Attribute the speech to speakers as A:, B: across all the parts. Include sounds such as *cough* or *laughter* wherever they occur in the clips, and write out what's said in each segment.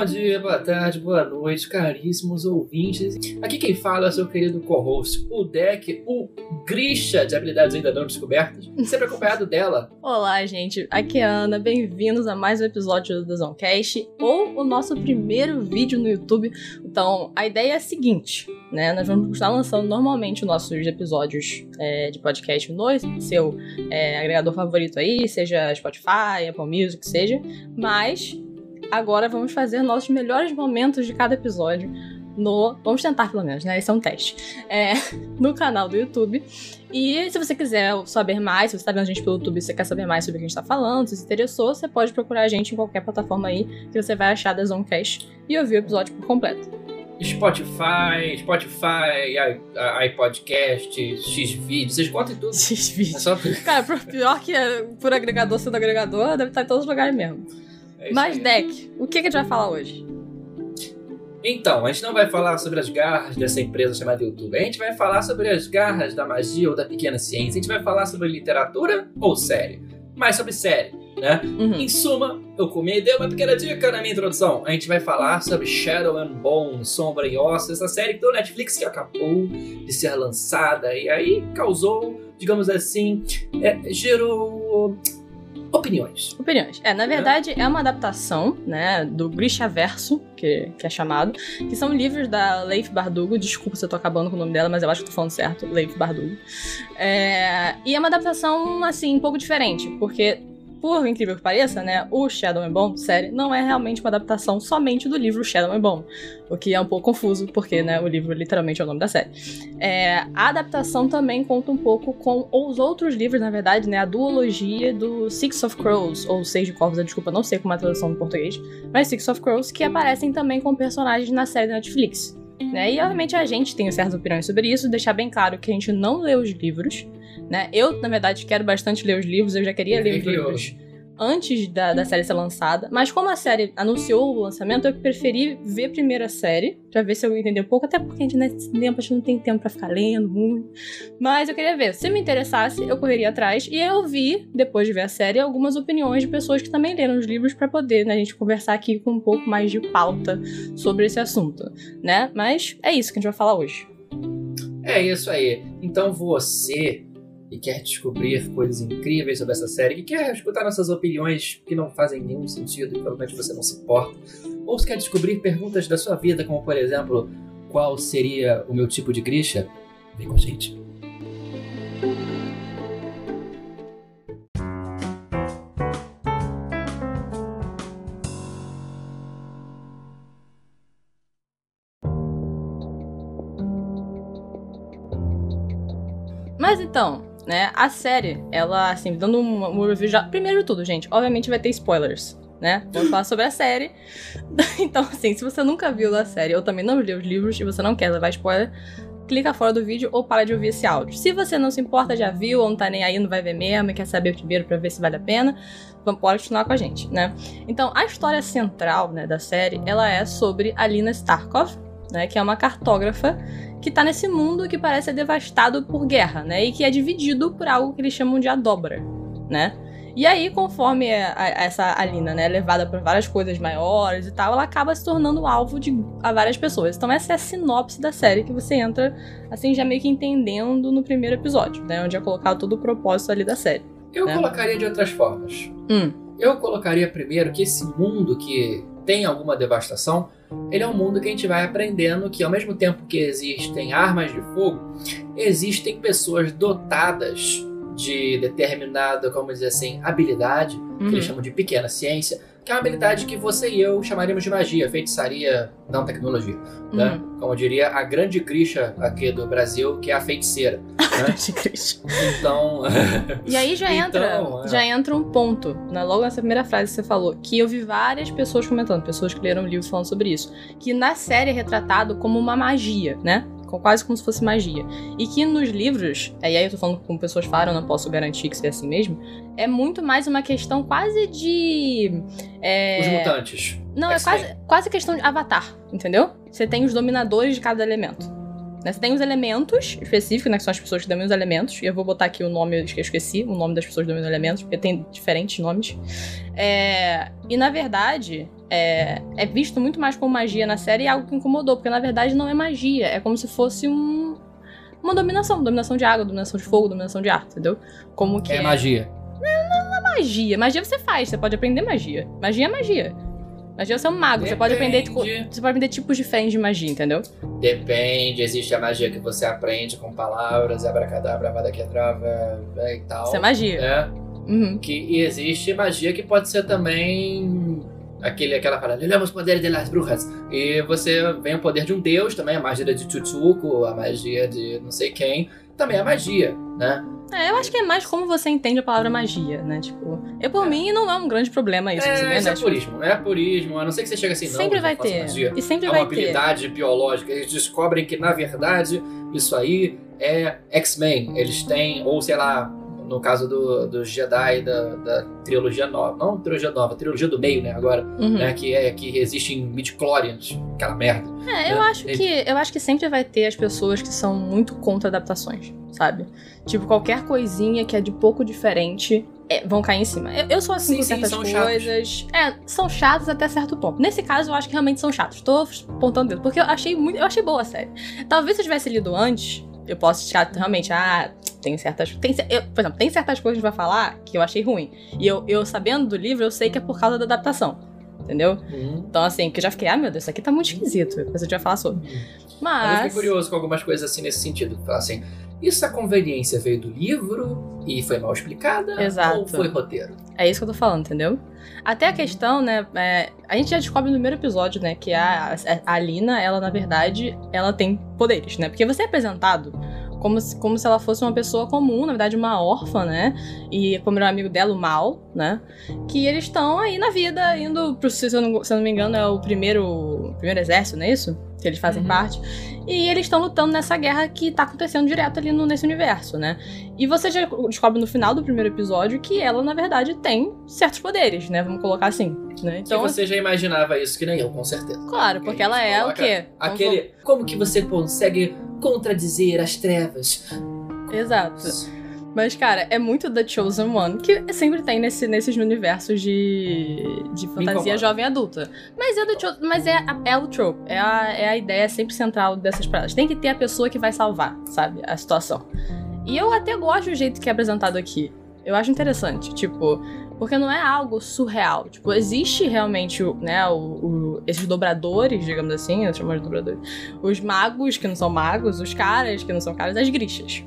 A: Bom dia, boa tarde, boa noite, caríssimos ouvintes. Aqui quem fala é o seu querido co-host, o Deck, o Grisha de habilidades ainda não descobertas, sempre acompanhado dela.
B: Olá, gente. Aqui é a Ana. Bem-vindos a mais um episódio do Zoncast, ou o nosso primeiro vídeo no YouTube. Então, a ideia é a seguinte, né? Nós vamos estar lançando normalmente os nossos episódios é, de podcast no seu é, agregador favorito aí, seja Spotify, Apple Music, seja. Mas agora vamos fazer nossos melhores momentos de cada episódio no. Vamos tentar, pelo menos, né? Esse é um teste. É, *laughs* no canal do YouTube. E se você quiser saber mais, se você está vendo a gente pelo YouTube e você quer saber mais sobre o que a gente está falando, se se interessou, você pode procurar a gente em qualquer plataforma aí que você vai achar da Zonecast e ouvir o episódio por completo.
A: Spotify, Spotify, iPodcast, Xvideos, vocês contam tudo.
B: Xvideos. É só... Cara, pior que é, por agregador sendo agregador, deve estar em todos os lugares mesmo. É Mas, aí. Deck, o que, que a gente vai falar hoje?
A: Então, a gente não vai falar sobre as garras dessa empresa chamada YouTube. A gente vai falar sobre as garras da magia ou da pequena ciência. A gente vai falar sobre literatura ou série. Mais sobre série, né? Uhum. Em suma, eu comi e dei uma pequena dica na minha introdução. A gente vai falar sobre Shadow and Bone, Sombra e Ossos, essa série do Netflix que acabou de ser lançada e aí causou, digamos assim, é, gerou opiniões.
B: Opiniões. É, na verdade, é, é uma adaptação, né, do Grishaverso, que, que é chamado, que são livros da Leif Bardugo. Desculpa se eu tô acabando com o nome dela, mas eu acho que tô falando certo, Leif Bardugo. É, e é uma adaptação, assim, um pouco diferente, porque por incrível que pareça, né, o Shadow and Bone série não é realmente uma adaptação somente do livro Shadow and Bone, o que é um pouco confuso, porque, né, o livro literalmente é o nome da série. É, a adaptação também conta um pouco com os outros livros, na verdade, né, a duologia do Six of Crows, ou Seis de Corvos, desculpa, não sei como é a tradução no português, mas Six of Crows, que aparecem também como personagens na série da Netflix. Né? E obviamente a gente tem certas opiniões sobre isso, deixar bem claro que a gente não lê os livros, né? Eu, na verdade, quero bastante ler os livros, eu já queria ler os livros antes da, da série ser lançada, mas como a série anunciou o lançamento, eu preferi ver primeiro a série, pra ver se eu entender um pouco, até porque a gente nesse tempo a gente não tem tempo para ficar lendo muito. Mas eu queria ver. Se me interessasse, eu correria atrás e eu vi, depois de ver a série, algumas opiniões de pessoas que também leram os livros para poder, né, a gente conversar aqui com um pouco mais de pauta sobre esse assunto, né? Mas é isso que a gente vai falar hoje.
A: É isso aí. Então você e quer descobrir coisas incríveis sobre essa série, que quer escutar nossas opiniões que não fazem nenhum sentido e provavelmente você não se importa, ou se quer descobrir perguntas da sua vida, como por exemplo, qual seria o meu tipo de Grisha, vem com a gente.
B: Mas então, né? A série, ela, assim, dando um, review já. Primeiro de tudo, gente, obviamente vai ter spoilers, né? Vamos falar sobre a série. *laughs* então, assim, se você nunca viu a série ou também não leu os livros e você não quer levar spoiler, clica fora do vídeo ou para de ouvir esse áudio. Se você não se importa, já viu ou não tá nem aí, não vai ver mesmo e quer saber primeiro para ver se vale a pena, vamos pode continuar com a gente, né? Então, a história central, né, da série, ela é sobre Alina Starkov, né, que é uma cartógrafa que tá nesse mundo que parece ser devastado por guerra, né? E que é dividido por algo que eles chamam de adobra, né? E aí, conforme a, a, essa Alina né, é levada por várias coisas maiores e tal, ela acaba se tornando alvo de a várias pessoas. Então, essa é a sinopse da série que você entra, assim, já meio que entendendo no primeiro episódio, né? Onde é colocado todo o propósito ali da série.
A: Eu
B: né?
A: colocaria de outras formas.
B: Hum.
A: Eu colocaria primeiro que esse mundo que tem alguma devastação, ele é um mundo que a gente vai aprendendo que ao mesmo tempo que existem armas de fogo, existem pessoas dotadas de determinada, como dizer assim, habilidade, uhum. que eles uhum. chamam de pequena ciência, que é uma habilidade que você e eu chamaríamos de magia, feitiçaria, não tecnologia. Né? Uhum. Né? Como diria a grande Grisha aqui do Brasil, que é a feiticeira. *laughs* né? Então.
B: e aí já *laughs* entra, então, é. já entra um ponto, né? logo nessa primeira frase que você falou, que eu vi várias pessoas comentando, pessoas que leram livros falando sobre isso, que na série é retratado como uma magia, né? Quase como se fosse magia. E que nos livros, e aí eu tô falando com pessoas falaram, não posso garantir que seja assim mesmo, é muito mais uma questão quase de. É...
A: Os mutantes.
B: Não, é quase, quase questão de avatar, entendeu? Você tem os dominadores de cada elemento. Né? Você tem os elementos específicos, né? Que são as pessoas que dominam os elementos. E eu vou botar aqui o nome que eu esqueci, o nome das pessoas que dominam os elementos, porque tem diferentes nomes. É... E na verdade, é, é visto muito mais como magia na série e é algo que incomodou, porque na verdade não é magia, é como se fosse um, uma dominação, dominação de água, dominação de fogo, dominação de ar, entendeu? Como que
A: é, é magia.
B: Não, não, é magia. Magia você faz, você pode aprender magia. Magia é magia. Magia você é um mago, Depende. você pode aprender tipo, você pode aprender tipos diferentes de magia, entendeu?
A: Depende, existe a magia que você aprende com palavras, abracadabra, vadaquedrava e tal.
B: Isso é magia.
A: É. Uhum. Que, e existe magia que pode ser também aquele, aquela parada, olhamos poderes das bruxas. E você vem o poder de um deus também, a magia de Chuchuco, a magia de não sei quem, também é magia, né?
B: É, eu acho que é mais como você entende a palavra magia, né? Tipo, eu por é. mim não é um grande problema isso.
A: É,
B: assim,
A: isso é purismo, não é purismo. A não ser que você chegue assim,
B: não. Sempre vai ter.
A: Magia.
B: E sempre
A: é
B: vai
A: uma habilidade biológica. Eles descobrem que, na verdade, isso aí é X-Men. Eles têm, ou sei lá, no caso do, do Jedi da, da trilogia nova, não trilogia nova, trilogia do meio, né, agora, uhum. né, que é que existe em midichlorians, aquela merda.
B: É, eu né? acho que eu acho que sempre vai ter as pessoas que são muito contra adaptações, sabe? Tipo, qualquer coisinha que é de pouco diferente é, vão cair em cima. Eu, eu sou assim sim, com certas sim, coisas. Chatos. É, são chatos até certo ponto. Nesse caso, eu acho que realmente são chatos. Tô apontando dedo. Porque eu achei muito. Eu achei boa a série. Talvez se eu tivesse lido antes, eu posso achar realmente, ah, tem certas. Tem, eu, por exemplo, tem certas coisas que vai falar que eu achei ruim. E eu, eu, sabendo do livro, eu sei que é por causa da adaptação. Entendeu? Uhum. Então, assim, que eu já fiquei, ah, meu Deus, isso aqui tá muito esquisito. Depois a gente vai falar sobre. Uhum. Mas.
A: Eu fiquei curioso com algumas coisas assim nesse sentido. Falar assim, isso a conveniência veio do livro e foi mal explicada?
B: Exato.
A: Ou foi roteiro?
B: É isso que eu tô falando, entendeu? Até a questão, né? É, a gente já descobre no primeiro episódio, né? Que a, a, a Lina, ela, na verdade, ela tem poderes, né? Porque você é apresentado como se, como se ela fosse uma pessoa comum, na verdade uma órfã, né? E como era um amigo dela, o Mal, né? Que eles estão aí na vida, indo pro, se eu não, se eu não me engano, é o primeiro, primeiro exército, não é isso? Que eles fazem uhum. parte. E eles estão lutando nessa guerra que tá acontecendo direto ali no, nesse universo, né? E você já descobre no final do primeiro episódio que ela, na verdade, tem certos poderes, né? Vamos colocar assim. Né?
A: Então, você já imaginava isso, que nem eu, com certeza.
B: Claro, porque ela é o quê?
A: Aquele. Como que você consegue contradizer as trevas.
B: Exato. Mas, cara, é muito The Chosen One, que sempre tem nesse, nesses universos de, de fantasia jovem adulta. Mas é, do, mas é, é o trope, é a, é a ideia sempre central dessas paradas. Tem que ter a pessoa que vai salvar, sabe, a situação. E eu até gosto do jeito que é apresentado aqui. Eu acho interessante, tipo, porque não é algo surreal. Tipo, existe realmente, né, o, o, esses dobradores, digamos assim, eu chamo de dobradores. Os magos que não são magos, os caras que não são caras, as grixas.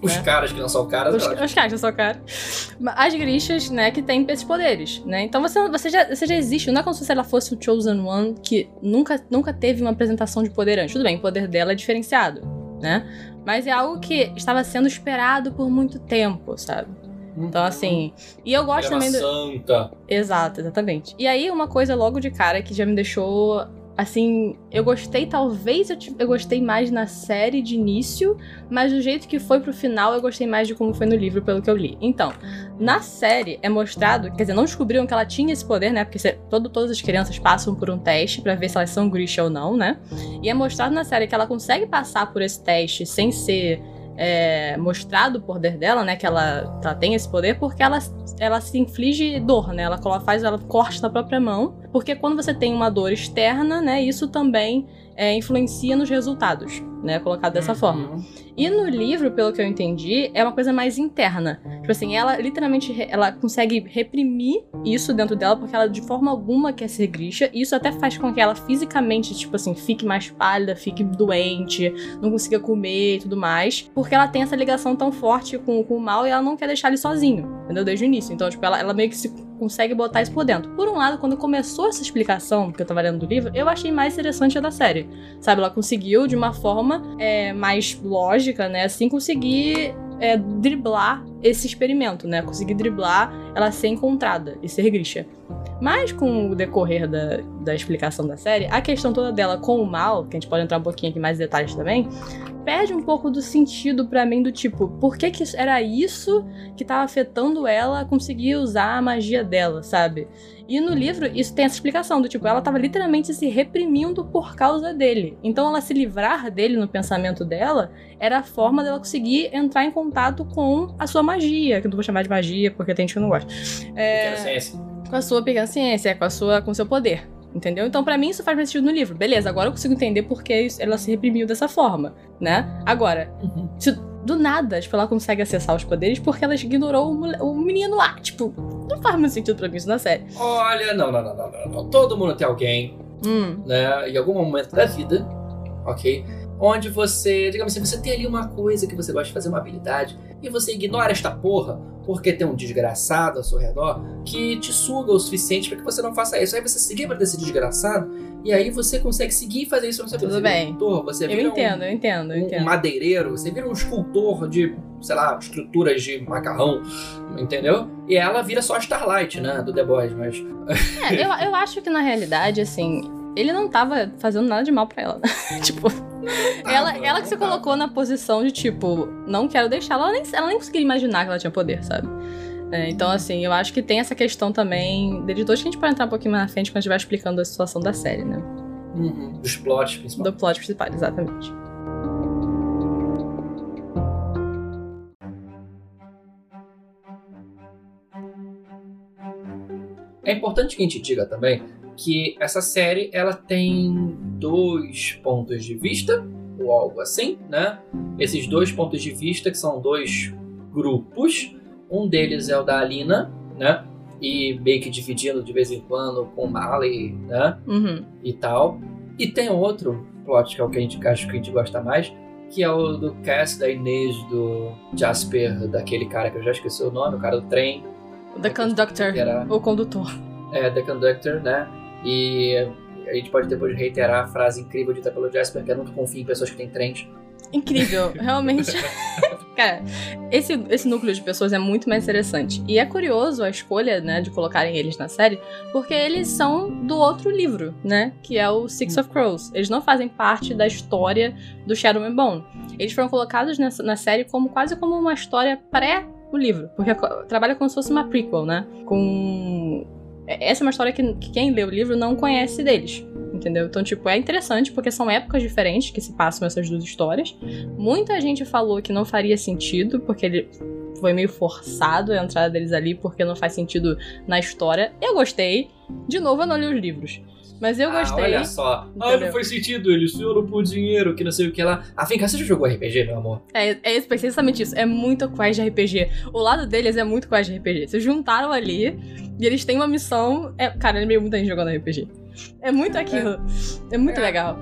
A: Os né? caras que não são caras,
B: os, os caras que não são caras. As grixas, né, que têm esses poderes, né? Então você, você, já, você já existe. Não é como se ela fosse o Chosen One, que nunca, nunca teve uma apresentação de poder antes. Tudo bem, o poder dela é diferenciado, né? Mas é algo que estava sendo esperado por muito tempo, sabe? Então, assim. E eu gosto também do.
A: Santa.
B: Exato, exatamente. E aí, uma coisa logo de cara que já me deixou. Assim, eu gostei, talvez eu, eu gostei mais na série de início, mas do jeito que foi pro final, eu gostei mais de como foi no livro, pelo que eu li. Então, na série é mostrado, quer dizer, não descobriram que ela tinha esse poder, né? Porque todo, todas as crianças passam por um teste para ver se elas são Grisha ou não, né? E é mostrado na série que ela consegue passar por esse teste sem ser é, mostrado o poder dela, né? Que ela, ela tem esse poder porque ela, ela se inflige dor, né? Ela faz, ela corta na própria mão. Porque quando você tem uma dor externa, né? Isso também é, influencia nos resultados, né? Colocado dessa uhum. forma. E no livro, pelo que eu entendi, é uma coisa mais interna. Tipo assim, ela literalmente ela consegue reprimir isso dentro dela porque ela de forma alguma quer ser grisha. E isso até faz com que ela fisicamente, tipo assim, fique mais pálida, fique doente, não consiga comer e tudo mais. Porque ela tem essa ligação tão forte com, com o mal e ela não quer deixar ele sozinho, entendeu? Desde o início. Então, tipo, ela, ela meio que se consegue botar isso por dentro. Por um lado, quando começou essa explicação, que eu tava lendo do livro, eu achei mais interessante a da série. Sabe, ela conseguiu, de uma forma é, mais lógica, né, assim, conseguir é, driblar esse experimento, né? Conseguir driblar ela ser encontrada e ser Grisha. Mas com o decorrer da, da explicação da série, a questão toda dela com o mal, que a gente pode entrar um pouquinho aqui mais detalhes também, perde um pouco do sentido para mim do tipo, por que, que era isso que tava afetando ela a conseguir usar a magia dela, sabe? E no livro isso tem essa explicação do tipo, ela tava literalmente se reprimindo por causa dele. Então ela se livrar dele no pensamento dela era a forma dela conseguir entrar em com a sua magia, que eu não vou chamar de magia porque tem gente que não gosta.
A: É,
B: com a sua pequena ciência, com a sua com seu poder Entendeu? Então, pra mim, isso faz mais sentido no livro. Beleza, agora eu consigo entender por que ela se reprimiu dessa forma, né? Agora,
A: Uhum.
B: se do nada, tipo, ela consegue acessar os poderes porque ela ignorou o, o menino lá. Tipo, não faz muito sentido pra mim isso na série.
A: Olha, não, não, não, não, não, não. Todo mundo tem alguém,
B: Hum,
A: né, em algum momento da vida, ok? Onde você, digamos assim, você tem ali uma coisa que você gosta de fazer, uma habilidade, e você ignora esta porra porque tem um desgraçado ao seu redor que te suga o suficiente para que você não faça isso. Aí você se livra desse desgraçado e aí você consegue seguir e fazer isso. Você
B: Tudo
A: você vira
B: bem.
A: um pintor, você
B: eu
A: vira um-
B: entendo, eu entendo, eu
A: um, um
B: entendo.
A: madeireiro, você vira um escultor de, sei lá, estruturas de macarrão, entendeu? E ela vira só a Starlight, né, do The Boys, mas...
B: É, eu, eu acho que na realidade, assim, ele não tava fazendo nada de mal pra ela. *laughs* tipo, ela,
A: Tava,
B: ela que se
A: tava.
B: colocou na posição de, tipo, não quero deixá-la. Ela nem, ela nem conseguia imaginar que ela tinha poder, sabe? É, então, assim, eu acho que tem essa questão também de editores que a gente pode entrar um pouquinho mais na frente quando a gente vai explicando a situação da série, né?
A: Uhum, dos plots, principalmente.
B: Do plot principal, exatamente.
A: É importante que a gente diga também que essa série ela tem dois pontos de vista, ou algo assim, né? Esses dois pontos de vista que são dois grupos. Um deles é o da Alina, né? E meio que dividindo de vez em quando com o Mali, né?
B: Uhum.
A: E tal. E tem outro plot que é o que a gente acho que a gente gosta mais, que é o do Cass, da Inês, do Jasper, daquele cara que eu já esqueci o nome, o cara do trem.
B: The Conductor,
A: Era-
B: o condutor.
A: é, The Conductor, né? E a gente pode depois reiterar a frase incrível dita pelo Jasper, que é nunca confie em pessoas que têm trens.
B: Incrível, *laughs* realmente. Cara, esse, esse núcleo de pessoas é muito mais interessante. E é curioso a escolha, né, de colocarem eles na série, porque eles são do outro livro, né? Que é o Six of Crows. Eles não fazem parte da história do Shadow and Bone. Eles foram colocados nessa, na série como quase como uma história pré o livro. Porque trabalha como se fosse uma prequel, né? Com. Essa é uma história que, que quem lê o livro não conhece deles. Entendeu? Então, tipo, é interessante porque são épocas diferentes que se passam essas duas histórias. Muita gente falou que não faria sentido, porque ele foi meio forçado a entrada deles ali, porque não faz sentido na história. Eu gostei. De novo, eu não li os livros. Mas eu
A: Ah,
B: gostei.
A: olha só. Ah,
B: Entendeu?
A: não faz sentido, eles foram por dinheiro, que não sei o que lá. Ah, vem cá, você já jogou RPG, meu amor?
B: É, é precisamente isso. É muito quest de RPG. O lado deles é muito quest de RPG. Vocês juntaram ali e eles têm uma missão. É, cara, é meio muita gente jogando RPG. É muito aquilo. É, muito
A: É,
B: legal.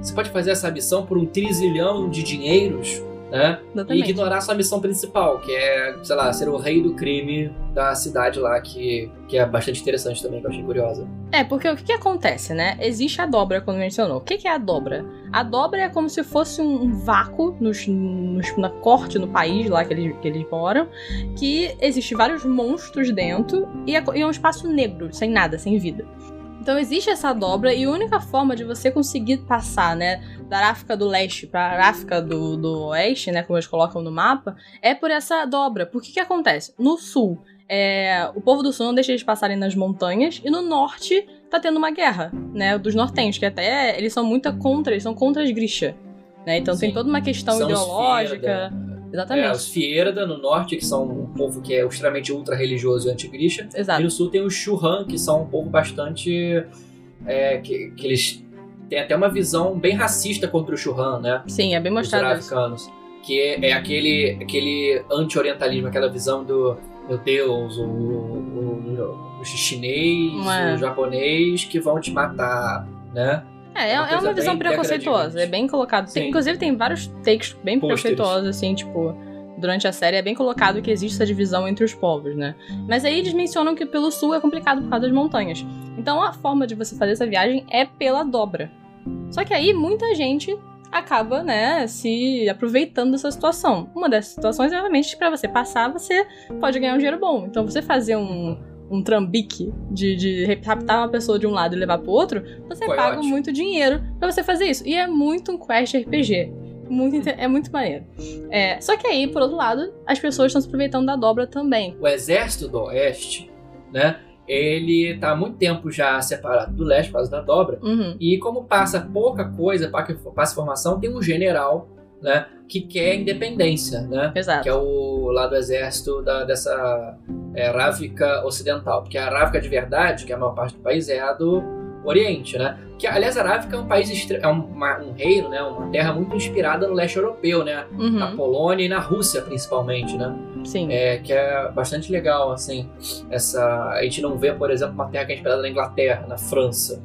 A: Você pode fazer essa missão por um trilhão de dinheiros, né? E
B: Exatamente.
A: ignorar sua missão principal, que é, sei lá, ser o rei do crime da cidade lá, que, que é bastante interessante também, que eu achei curiosa.
B: É, porque o que, que acontece, né? Existe a dobra, como mencionou. O que, que é a dobra? A dobra é como se fosse um, vácuo nos, nos- na corte, no país lá que eles, que eles moram, que existe vários monstros dentro e é, e é um espaço negro, sem nada, sem vida. Então existe essa dobra e a única forma de você conseguir passar, né, da África do Leste para África do, do Oeste, né, como eles colocam no mapa, é por essa dobra. Por que que acontece? No sul, é, o povo do sul não deixa eles passarem nas montanhas e no norte tá tendo uma guerra, né, dos nortenhos, que até eles são muito contra, eles são contra as Grisha, né? Então tem
A: Sim.
B: toda uma questão
A: São os É,
B: Exatamente.
A: os Fierda no norte, que são um povo que é extremamente ultra-religioso e anti-grisha. E
B: Exato.
A: no sul tem os Churran, que são um povo bastante... é, que, que eles têm até uma visão bem racista contra o Churran, né?
B: Sim, é bem
A: Os
B: mostrado isso.
A: africanos. Que é, é aquele, aquele anti-orientalismo, aquela visão do, meu Deus, o, o, o chinês,
B: Não é.
A: o japonês que vão te matar, né?
B: É, é,
A: É uma
B: é uma visão preconceituosa, é bem colocado. Tem- inclusive tem vários takes bem
A: Pôsteres.
B: preconceituosos, assim, tipo, durante a série é bem colocado que existe essa divisão entre os povos, né? Mas aí eles mencionam que pelo sul é complicado por causa das montanhas. Então a forma de você fazer essa viagem é pela dobra. Só que aí muita gente acaba, né, se aproveitando dessa situação. Uma dessas situações, obviamente, para você passar, você pode ganhar um dinheiro bom. Então você fazer um, um trambique de, de raptar uma pessoa de um lado e levar pro outro, você paga muito dinheiro pra você fazer isso. E é muito um quest RPG. Muito, é muito maneiro. É, só que aí, por outro lado, as pessoas estão se aproveitando da dobra também.
A: O exército do oeste, né? Ele tá há muito tempo já separado do leste por causa da dobra.
B: Uhum.
A: E como passa pouca coisa, pa- passa informação, tem um general, né? Que quer independência, né?
B: Exato.
A: Que é o lá do exército da, dessa é, Rávica Ocidental. Porque a Rávica de verdade, que é a maior parte do país, é a do Oriente, né? Que, aliás, a Arábica é um país, estre- é um, uma- um reino, né? Uma terra muito inspirada no leste europeu, né? Na
B: Uhum,
A: Polônia e na Rússia, principalmente, né?
B: sim.
A: É, que é bastante legal, assim. Essa, a gente não vê, por exemplo, uma terra que é inspirada na Inglaterra, na França,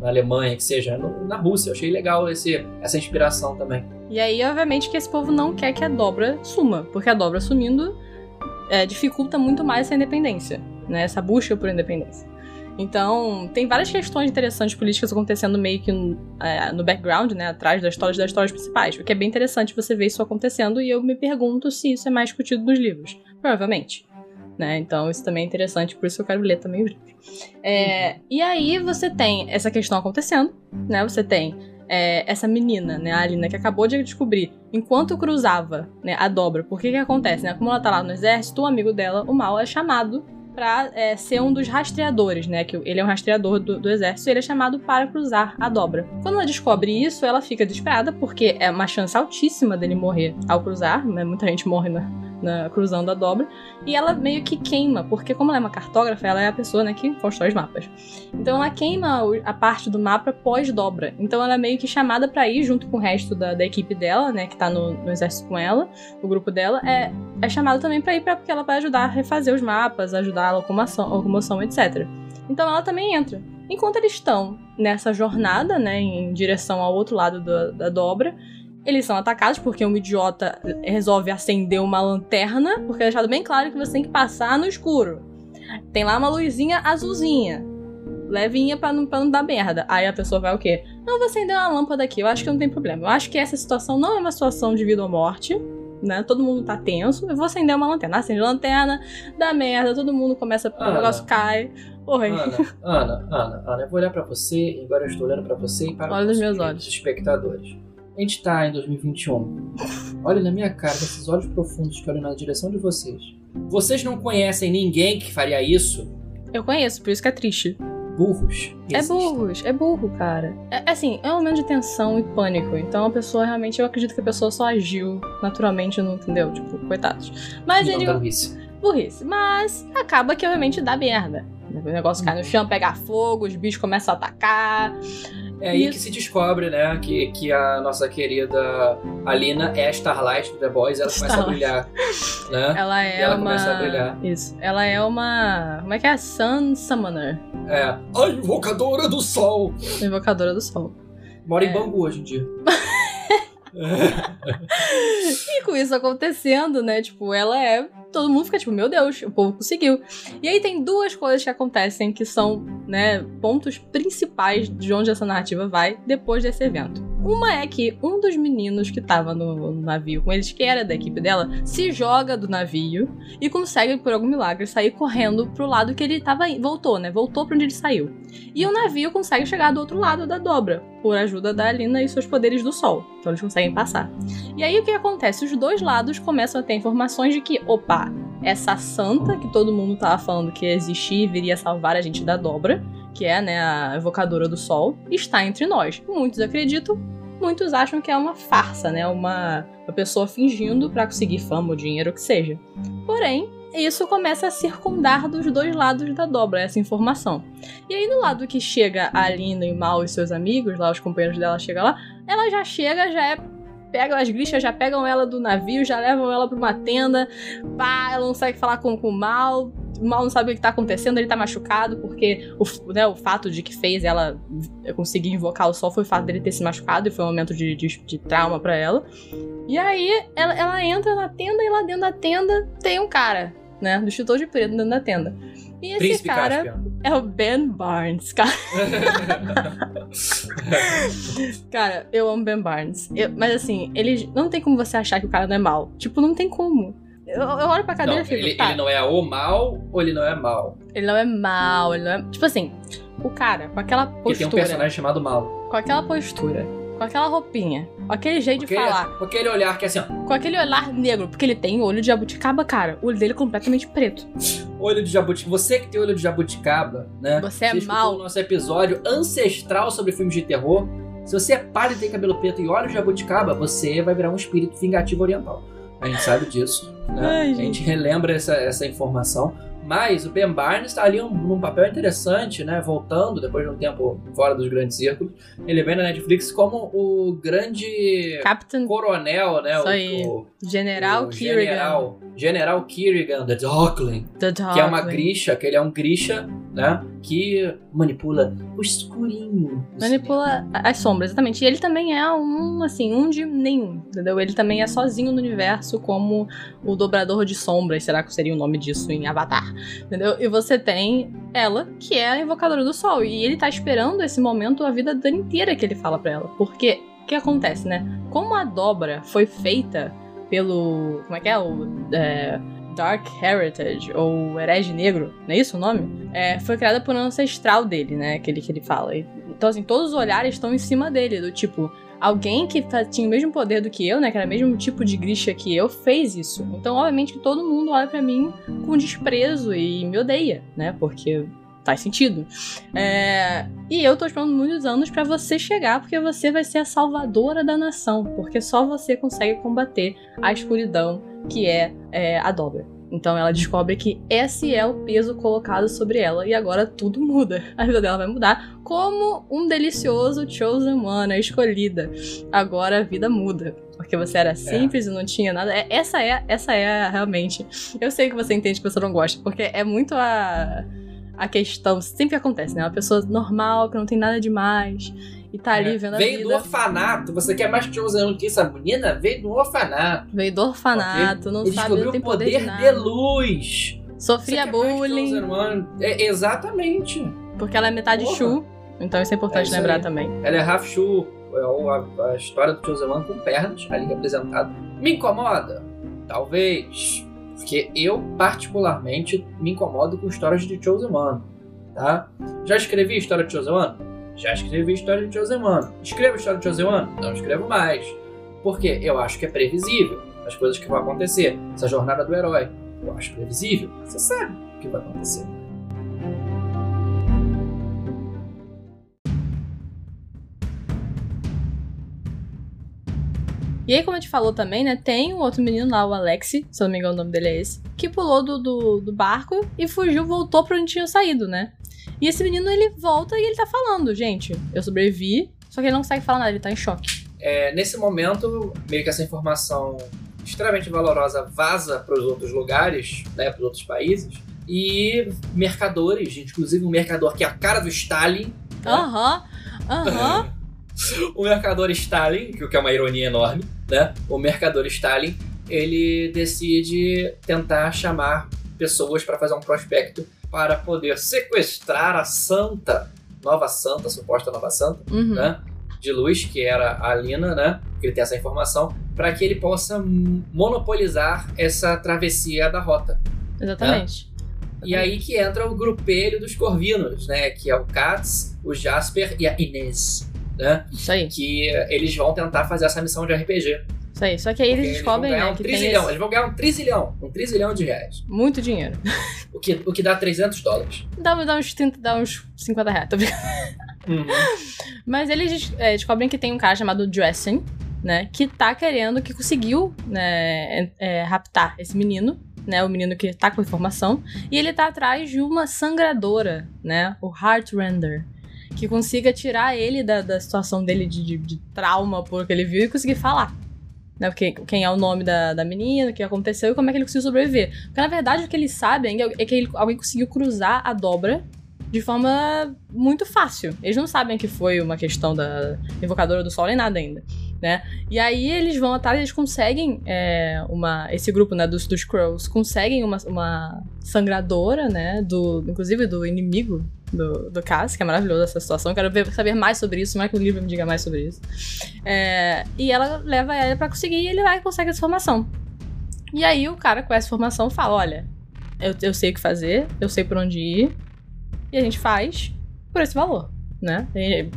A: na Alemanha, que seja, no- na Rússia. Eu achei legal esse, essa inspiração também.
B: E aí, obviamente, que esse povo não quer que a dobra suma, porque a dobra sumindo é, dificulta muito mais essa independência, né? Essa busca por independência. Então, tem várias questões interessantes políticas acontecendo meio que é, no background, né? Atrás das histórias das histórias principais. O que é bem interessante você ver isso acontecendo e eu me pergunto se isso é mais discutido nos livros. Provavelmente. Né? Então, isso também é interessante, por isso eu quero ler também os livros. É, E aí você tem essa questão acontecendo, né? Você tem é, essa menina, né, a Alina, que acabou de descobrir, enquanto cruzava né, a dobra, por que acontece, né? Como ela tá lá no exército, o amigo dela, o Mal, é chamado pra é, ser um dos rastreadores, né? Que ele é um rastreador do, do exército e ele é chamado para cruzar a dobra. Quando ela descobre isso, ela fica desesperada, porque é uma chance altíssima dele morrer ao cruzar, né? Muita gente morre na, na- cruzando a dobra. E ela meio que queima, porque como ela é uma cartógrafa, ela é a pessoa né, que constrói os mapas. Então ela queima a parte do mapa pós-dobra. Então ela é meio que chamada pra ir junto com o resto da, da equipe dela, né? Que tá no, no exército com ela, o grupo dela, é, é chamada também pra ir pra, porque ela vai ajudar a refazer os mapas, ajudar a locomoção, a locomoção, etc. Então ela também entra. Enquanto eles estão nessa jornada, né, em direção ao outro lado da dobra, eles são atacados porque um idiota resolve acender uma lanterna, porque é deixado bem claro que você tem que passar no escuro. Tem lá uma luzinha azulzinha, levinha pra não, pra não dar merda. Aí a pessoa vai o quê? Não, vou acender uma lâmpada aqui, eu acho que não tem problema. Eu acho que essa situação não é uma situação de vida ou morte, né? Todo mundo tá tenso, eu vou acender uma lanterna. Acende a lanterna, dá merda, todo mundo começa, o
A: Ana.
B: negócio cai. Oi.
A: Ana, Ana, Ana, Ana, eu vou olhar pra você, agora eu estou olhando pra você e para
B: Olha
A: os
B: meus olhos.
A: espectadores. A gente tá em 2021. Olha na minha cara, com esses olhos profundos que olham na direção de vocês. Vocês não conhecem ninguém que faria isso?
B: Eu conheço, por isso que é triste.
A: Burros.
B: É
A: Existem.
B: burros, é burro, cara. É assim, é um momento de tensão e pânico. Então a pessoa realmente, eu acredito que a pessoa só agiu naturalmente, não entendeu? Tipo, coitados. Mas
A: dá burrice.
B: burrice. Mas acaba que obviamente dá merda. O negócio cai no chão, pega fogo, os bichos começam a atacar.
A: É aí que se descobre, né, que, que a nossa querida Alina é a Starlight do The Boys, ela começa a
B: Starlight.
A: brilhar, né? *laughs*
B: Ela é
A: ela
B: uma.
A: começa a brilhar.
B: Isso. Ela é uma. Como é que é? Sun Summoner.
A: É, a invocadora do sol.
B: Invocadora do Sol.
A: Mora em
B: É.
A: Bangu hoje em dia. *laughs*
B: E com isso acontecendo, né? Tipo, ela é. Todo mundo fica tipo, meu Deus, o povo conseguiu. E aí tem duas coisas que acontecem que são, né, pontos principais de onde essa narrativa vai depois desse evento. Uma é que um dos meninos que tava no, no navio com eles, que era da equipe dela, se joga do navio e consegue, por algum milagre, sair correndo pro lado que ele tava. Voltou, né? Voltou pra onde ele saiu. E o navio consegue chegar do outro lado da dobra, por ajuda da Alina e seus poderes do sol. Então eles conseguem passar. E aí o que acontece? Os dois lados começam a ter informações de que, opa, essa santa que todo mundo tava falando que ia existir e viria salvar a gente da dobra, que é, né, a evocadora do sol, está entre nós. Muitos acreditam, muitos acham que é uma farsa, né, uma, uma pessoa fingindo pra conseguir fama ou dinheiro, o que seja. Porém, isso começa a circundar dos dois lados da dobra, essa informação. E aí, do lado que chega a Alina e Mal e seus amigos, lá os companheiros dela chegam lá, ela já chega, já é. Pega as grichas, já pegam ela do navio, já levam ela pra uma tenda. Pá, ela não consegue falar com o Mal. Mal não sabe o que tá acontecendo, ele tá machucado, porque o, né, o fato de que fez ela conseguir invocar o sol foi o fato dele ter se machucado e foi um momento de, de, de trauma pra ela. E aí ela, ela entra na tenda e lá dentro da tenda tem um cara, né? Do chutor de preto dentro da tenda. E esse
A: Príncipe
B: cara
A: Caspian.
B: é o Ben Barnes, cara. *laughs* Cara, eu amo Ben Barnes. Eu- mas assim, ele não tem como você achar que o cara não é mal. Tipo, não tem como. Eu, eu olho pra cadeira
A: Não,
B: e fico,
A: ele,
B: tá,
A: ele não é o mal ou ele não é mal?
B: ele não é mal, ele não é. Tipo assim, o cara, com aquela
A: Porque tem um
B: postura,
A: personagem chamado mal.
B: com aquela postura, com aquela roupinha, com aquele jeito
A: Com
B: de
A: aquele,
B: falar,
A: com aquele olhar que é assim, ó,
B: com aquele olhar negro, porque ele tem olho de jabuticaba, cara. O olho dele é completamente preto.
A: olho de jabuticaba. Você que tem olho de jabuticaba, né?
B: Você é
A: escutou
B: mal.
A: o nosso episódio ancestral sobre filmes de terror. Se você é pálido e tem cabelo preto e olhos de jabuticaba, você vai virar um espírito vingativo oriental. A gente sabe disso. Né?
B: Ai,
A: a gente relembra essa, essa informação. Mas o Ben Barnes está ali um, num papel interessante, né? Voltando depois de um tempo fora dos grandes círculos. Ele vem na Netflix como o grande
B: Captain
A: coronel, né?
B: Isso
A: o,
B: aí.
A: o-
B: General
A: o
B: Kerrigan.
A: General, General Kerrigan, The Darkling.
B: The
A: Que é uma
B: Darkling.
A: Grisha, que ele é um Grisha, né? Que manipula o escurinho.
B: Manipula as sombras, exatamente. E ele também é um, assim, um de nenhum, entendeu? Ele também é sozinho no universo como o dobrador de sombras, será que seria o nome disso em Avatar, entendeu? E você tem ela, que é a invocadora do sol, e ele tá esperando esse momento a vida inteira que ele fala pra ela. Porque, o que acontece, né? Como a dobra foi feita pelo, como é que é? O... é, Dark Heritage, ou Herege Negro, não é isso o nome? É, foi criada por um ancestral dele, né? Aquele que ele fala. Então, assim, todos os olhares estão em cima dele, do tipo, alguém que fa- tinha o mesmo poder do que eu, né? Que era o mesmo tipo de Grisha que eu, fez isso. Então, obviamente, que todo mundo olha pra mim com desprezo e me odeia, né? Porque faz sentido. É, E eu tô esperando muitos anos pra você chegar, porque você vai ser a salvadora da nação. Porque só você consegue combater a escuridão que é, é a dobra. Então ela descobre que esse é o peso colocado sobre ela e agora tudo muda. *laughs* A vida dela vai mudar como um delicioso chosen one, a escolhida. Agora a vida muda. Porque você era simples e não tinha nada. É- Essa é, essa é realmente. Eu sei que você entende que você não gosta, porque é muito a, a questão. Sempre acontece, né? Uma pessoa normal, que não tem nada demais, e tá ali vendo a
A: Veio
B: vida.
A: do orfanato. Você quer mais chosen do que essa menina? Veio do orfanato.
B: Veio do orfanato, não
A: Ele
B: sabe,
A: descobriu
B: não tem
A: o
B: poder,
A: poder
B: de
A: de, luz.
B: Sofria bullying?
A: É, exatamente.
B: porque ela é metade
A: Porra.
B: Shu. Então isso é
A: É
B: importante
A: isso
B: lembrar
A: aí.
B: também.
A: Ela é half Shu. É a, a história do Chosen One com pernas, ali representado. Me incomoda? Talvez. Porque eu, particularmente, me incomodo com histórias de Chosen One. Tá? Já escrevi história de Chosen One? Já escrevi história de One. Escrevo história de One? Não escrevo mais. Porque eu acho que é previsível as coisas que vão acontecer. Essa jornada do herói. Eu acho previsível. Você sabe o que vai acontecer.
B: E aí, como a gente falou também, né? Tem um outro menino lá, o Alexi, se eu não me engano o nome dele é esse, que pulou do, do, do barco e fugiu, voltou pra onde tinha saído, né? E esse menino, ele volta e ele tá falando, gente, eu sobrevivi, só que ele não consegue falar nada, ele tá em choque.
A: É, nesse momento, meio que essa informação extremamente valorosa vaza para os outros lugares, né, para os outros países, e mercadores, inclusive um mercador que é a cara do Stalin, né?
B: Aham, aham. *laughs*
A: o mercador Stalin, que é uma ironia enorme, né? O mercador Stalin, ele decide tentar chamar pessoas para fazer um prospecto para poder sequestrar a santa, nova santa, suposta nova santa,
B: Uhum.
A: né? De luz, que era a Lina, né? Que ele tem essa informação, para que ele possa monopolizar essa travessia da rota.
B: Exatamente.
A: E aí que entra o grupelho dos Corvinos, né? Que é o Katz, o Jasper e a Inês, né?
B: Isso aí,
A: Que eles vão tentar fazer essa missão de RPG.
B: Isso aí. Só que aí eles descobrem,
A: ganhar
B: né,
A: um
B: que tem
A: trizilhão.
B: esse-
A: Eles vão ganhar um trizilhão. Um trizilhão de reais.
B: muito dinheiro.
A: O que, o que dá 300 dólares.
B: Dá, dá, uns 30, dá uns 50 reais, tô brincando. Mas eles é, descobrem que tem um cara chamado Dressing, né? Que tá querendo, que conseguiu né, é, é, raptar esse menino, né? O menino que tá com informação. E ele tá atrás de uma sangradora, né? O Heartrender. Que consiga tirar ele da, da situação dele de, de, de trauma por que ele viu e conseguir falar. Né, porque quem é o nome da, da menina, o que aconteceu e como é que ele conseguiu sobreviver. Porque na verdade o que eles sabem é que ele- alguém conseguiu cruzar a dobra de forma muito fácil. Eles não sabem que foi uma questão da invocadora do sol nem nada ainda, né? E aí eles vão atrás, eles conseguem é, uma esse grupo, né, dos, dos Crows, conseguem uma, uma sangradora, né, do inclusive do inimigo do, do Cass, que é maravilhoso essa situação. Quero ver, saber mais sobre isso, mais que o livro me diga mais sobre isso. É, e ela leva ela pra conseguir e ele vai e consegue essa informação. E aí o cara com essa informação fala: olha, eu, eu sei o que fazer, eu sei por onde ir, e a gente faz por esse valor, né? E-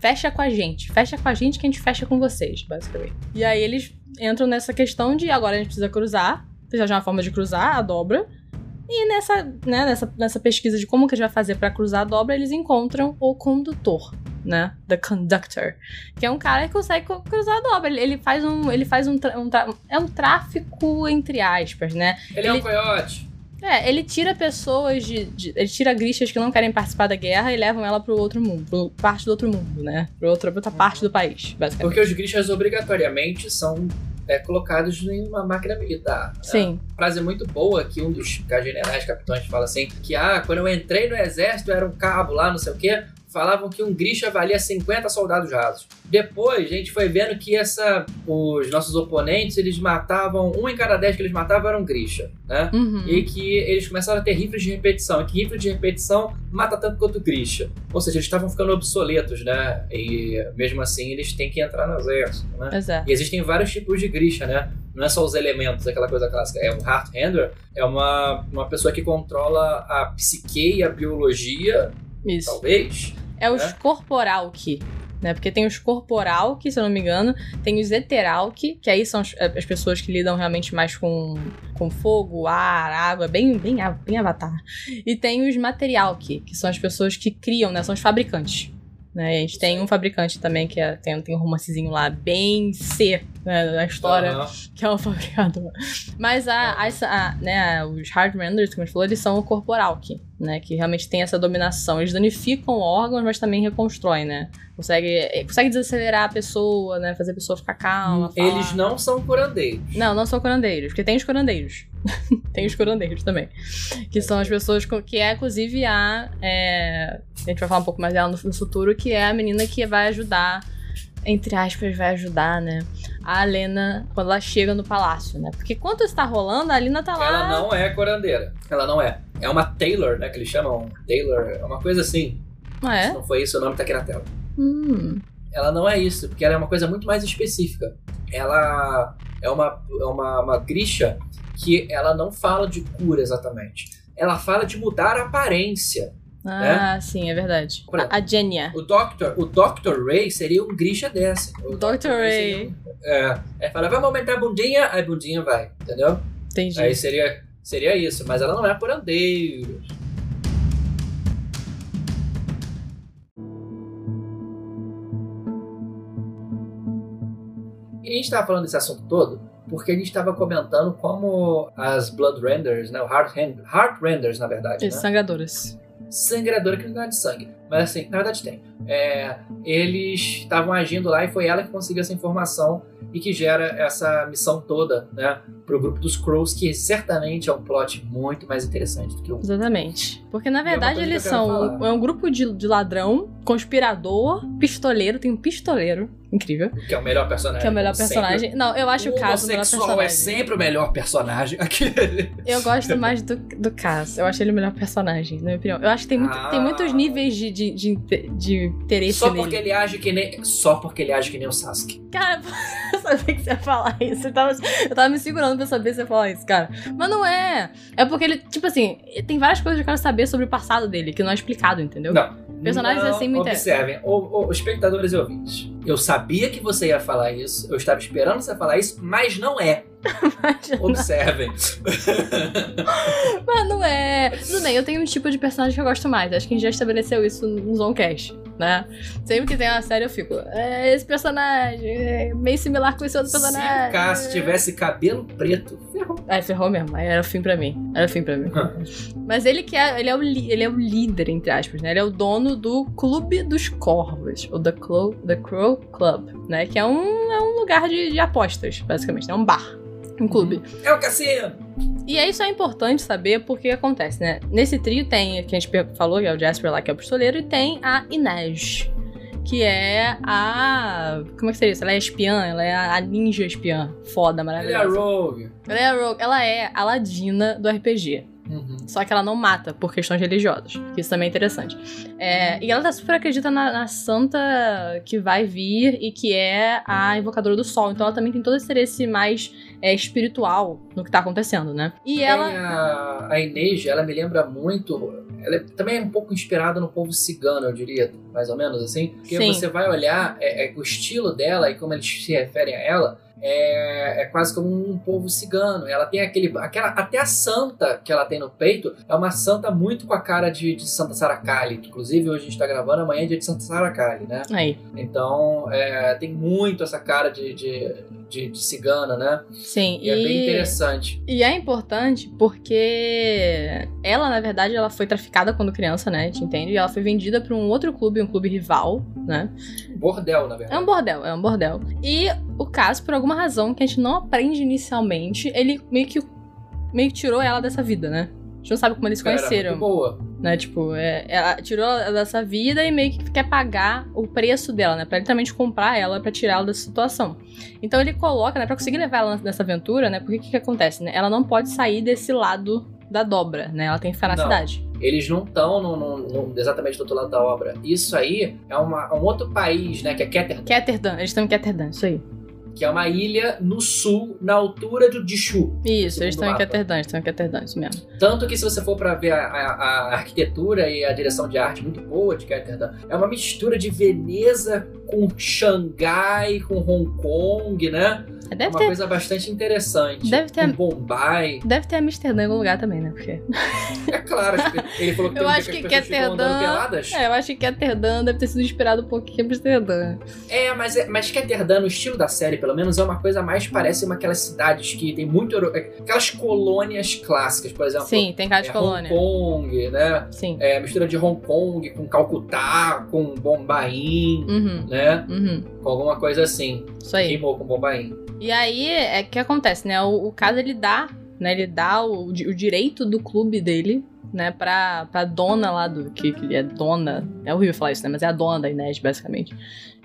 B: fecha com a gente, fecha com a gente que a gente fecha com vocês, basicamente. E aí eles entram nessa questão de agora a gente precisa cruzar, precisa de uma forma de cruzar a dobra. E nessa, né, nessa, nessa pesquisa de como que a gente vai fazer pra cruzar a dobra, eles encontram o condutor, né? The Conductor. Que é um cara que consegue cruzar a dobra. Ele, ele faz um. Ele faz um, um, É um tráfico, entre aspas, né?
A: Ele, ele é um coiote.
B: É, ele tira pessoas de, de, Ele tira grixas que não querem participar da guerra e levam ela pro outro mundo, pro parte do outro mundo, né? Pro outra, outra parte do país, basicamente.
A: Porque os grixas obrigatoriamente são é, colocados em uma máquina militar. Né?
B: Sim.
A: É frase muito boa que um dos generais capitães fala assim: que ah, quando eu entrei no exército era um cabo lá, não sei o quê falavam que um Grisha valia 50 soldados rasos. Depois a gente foi vendo que essa, os nossos oponentes eles matavam, um em cada dez que eles matavam era um Grisha, né?
B: Uhum.
A: E que eles começaram a ter rifles de repetição, e que rifle de repetição mata tanto quanto o Grisha. Ou seja, eles estavam ficando obsoletos, né? E mesmo assim eles têm que entrar no exército, né?
B: Exato.
A: E existem vários tipos de Grisha, né? Não é só os elementos, aquela coisa clássica. É um Heart Handler, é uma, uma pessoa que controla a psique e a biologia
B: isso.
A: Talvez.
B: É os é? que né? Porque tem os que se eu não me engano, tem os Eteralki, que aí são as, as, pessoas que lidam realmente mais com, com fogo, ar, água, bem, bem, bem avatar. E tem os Materialki, que são as pessoas que criam, né? São os fabricantes. Né? A gente tem um fabricante também que é, tem, tem um romancezinho lá bem C né, na história, uhum. que é o *laughs* fabricador. Mas a, a, a, né, os hard renders, como a gente falou, eles são o corporal que, né, que realmente tem essa dominação. Eles danificam órgãos, mas também reconstroem, né? Consegue, consegue desacelerar a pessoa, né? Fazer a pessoa ficar calma.
A: Eles não são curandeiros.
B: Não, não são curandeiros, porque tem os curandeiros. *laughs* tem os curandeiros também. Que são as pessoas com, que é, inclusive, a. É, a gente vai falar um pouco mais dela no, no futuro, que é a menina que vai ajudar entre aspas, vai ajudar, né? A Lena quando ela chega no palácio, né? Porque quando está rolando, a Lena tá lá.
A: Ela não é curandeira. Ela não é. É uma Taylor, né? Que eles chamam. Taylor, é uma coisa assim.
B: Ah, é?
A: Se não foi isso, o nome tá aqui na tela.
B: Hum.
A: Ela não é isso, porque ela é uma coisa muito mais específica. Ela é uma, é uma, uma grisha que ela não fala de cura exatamente. Ela fala de mudar a aparência.
B: Ah, né? sim, é verdade. A, a Genia.
A: O Dr. O Dr. Ray seria um grisha dessa.
B: O Dr. Dr. Ray. Um,
A: é, é, fala, vamos aumentar a bundinha, aí a bundinha vai, entendeu?
B: Entendi.
A: Aí seria, seria isso, mas ela não é curandeiro. E a gente estava falando desse assunto todo porque a gente estava comentando como as Blood Renders, né, o Heart, Heart Renders, na verdade,
B: As
A: né?
B: sangradoras.
A: Sangradora que não dá de sangue. Mas assim, na verdade tem. É, eles estavam agindo lá e foi ela que conseguiu essa informação e que gera essa missão toda, né, pro grupo dos Crows, que certamente é um plot muito mais interessante do que o.
B: Exatamente. Porque na é verdade é eles são é um grupo de, de ladrão, conspirador, pistoleiro, tem um pistoleiro Incrível.
A: Que é o melhor personagem.
B: Que é o melhor personagem. Não, eu acho o, o caso o melhor personagem.
A: é sempre o melhor personagem. *laughs* Aquele.
B: Eu gosto mais do, do caso. Eu acho ele o melhor personagem, na minha opinião. Eu acho que tem, muito, ah. tem muitos níveis de, de, de, de interesse
A: Só porque nele. ele age que nem. Só porque ele age que nem o Sasuke.
B: Cara, *laughs* eu sabia que você ia falar isso. Eu tava, eu tava me segurando pra saber se você ia falar isso, cara. Mas não é. É porque ele, tipo assim, tem várias coisas que eu quero saber sobre o passado dele, que não é explicado, entendeu?
A: Não.
B: Personagens
A: não
B: assim me
A: interessam. Observem, o, o, espectadores e ouvintes. Eu sabia que você ia falar isso, eu estava esperando você falar isso, mas não é. *laughs* Observem. *laughs*
B: mas não é. Tudo bem, eu tenho um tipo de personagem que eu gosto mais. Acho que a gente já estabeleceu isso no Zonecast né? Sempre que tem uma série eu fico, é, esse personagem é meio similar com esse outro personagem.
A: Se o Cass tivesse cabelo preto, ferrou.
B: É, ferrou mesmo. Aí era o fim pra mim. Era o fim pra mim. Mas ele que é, ele é, o, ele é o líder, entre aspas, né? Ele é o dono do Clube dos Corvos, ou The, Clo The Crow Club, né? Que é um, é um lugar de, de apostas, basicamente. É um bar. Um clube.
A: É o cassino!
B: E é isso é importante saber porque acontece, né? Nesse trio tem, que a gente falou, que é o Jasper lá, que é o pistoleiro, e tem a Inês, que é a. Como é que seria isso? Ela é espiã, ela é a ninja espiã. Foda, maravilhosa.
A: Ela é a Rogue.
B: Ela é a Rogue. Ela é a Ladina do RPG. Uhum. Só que ela não mata por questões religiosas. Isso também é interessante. É, e ela tá super acredita na, na, santa que vai vir e que é a invocadora do sol. Então ela também tem todo esse interesse mais é, espiritual no que tá acontecendo, né?
A: E ela. A, a Inês, ela me lembra muito. Ela é, também é um pouco inspirada no povo cigano, eu diria, mais ou menos assim. Porque Sim. você vai olhar é, é, o estilo dela e como eles se referem a ela é, é quase como um povo cigano. Ela tem aquele. Aquela, até a santa que ela tem no peito é uma santa muito com a cara de, de Santa Saracali. Inclusive, hoje a gente tá gravando, amanhã é dia de Santa Saracali, né?
B: Aí.
A: Então, é, tem muito essa cara de, de, de, de cigana, né?
B: Sim,
A: E, é bem interessante.
B: E é importante porque ela, na verdade, ela foi traficada quando criança, né? A gente entende? E ela foi vendida pra um outro clube, um clube rival, né?
A: Bordel, na
B: É
A: verdade.
B: um bordel, é um bordel. E o caso, por alguma razão que a gente não aprende inicialmente, ele meio que, meio que tirou ela dessa vida, né? A gente não sabe como eles se
A: Era
B: conheceram.
A: muito boa.
B: né? Tipo, é, ela tirou ela dessa vida e meio que quer pagar o preço dela, né? Pra literalmente comprar ela pra tirá-la dessa situação. Então ele coloca, né? Pra conseguir levar ela nessa aventura, né? Porque o que, que acontece, né? Ela não pode sair desse lado da dobra, né? Ela tem que ficar na
A: Não.
B: cidade.
A: Eles não estão exatamente do outro lado da obra. Isso aí é uma- um outro país, né? Que é Ketterdam.
B: Ketterdam, eles estão em Ketterdam, isso aí.
A: Que é uma ilha no sul, na altura do Dishu.
B: Isso, eles estão em eles estão em Ketterdam, isso mesmo.
A: Tanto que se você for pra ver a, a- a arquitetura e a direção de arte muito boa de Ketterdam, é uma mistura de Veneza com Xangai, com Hong Kong, né? É
B: Deve
A: uma
B: ter,
A: coisa bastante interessante.
B: Deve ter-
A: Com Bombay.
B: deve ter Amsterdã em algum lugar também, né? Porque...
A: É claro, que ele falou que *laughs*
B: Eu
A: tem
B: acho
A: que,
B: que Ketterdam-
A: peladas.
B: É, eu acho que Ketterdam deve ter sido inspirado um pouquinho em Amsterdã.
A: É, mas, é, mas Ketterdam, no estilo da série, pelo menos, é uma coisa mais parece uma aquelas cidades que tem muito. euro- Aquelas colônias clássicas, por exemplo.
B: Sim, tem cara de
A: é,
B: colônia.
A: Hong Kong, né?
B: Sim.
A: É, mistura de Hong Kong com Calcutá, com Bombaim,
B: Uhum,
A: né?
B: uhum.
A: Com alguma coisa assim.
B: Isso aí.
A: Rimou com Bombaim.
B: E aí, é que acontece, né? O, o caso ele dá, né? Ele dá o, o direito do clube dele, né? Pra, pra dona lá do. Que, que é dona. É horrível falar isso, né? Mas é a dona da Inés, basicamente.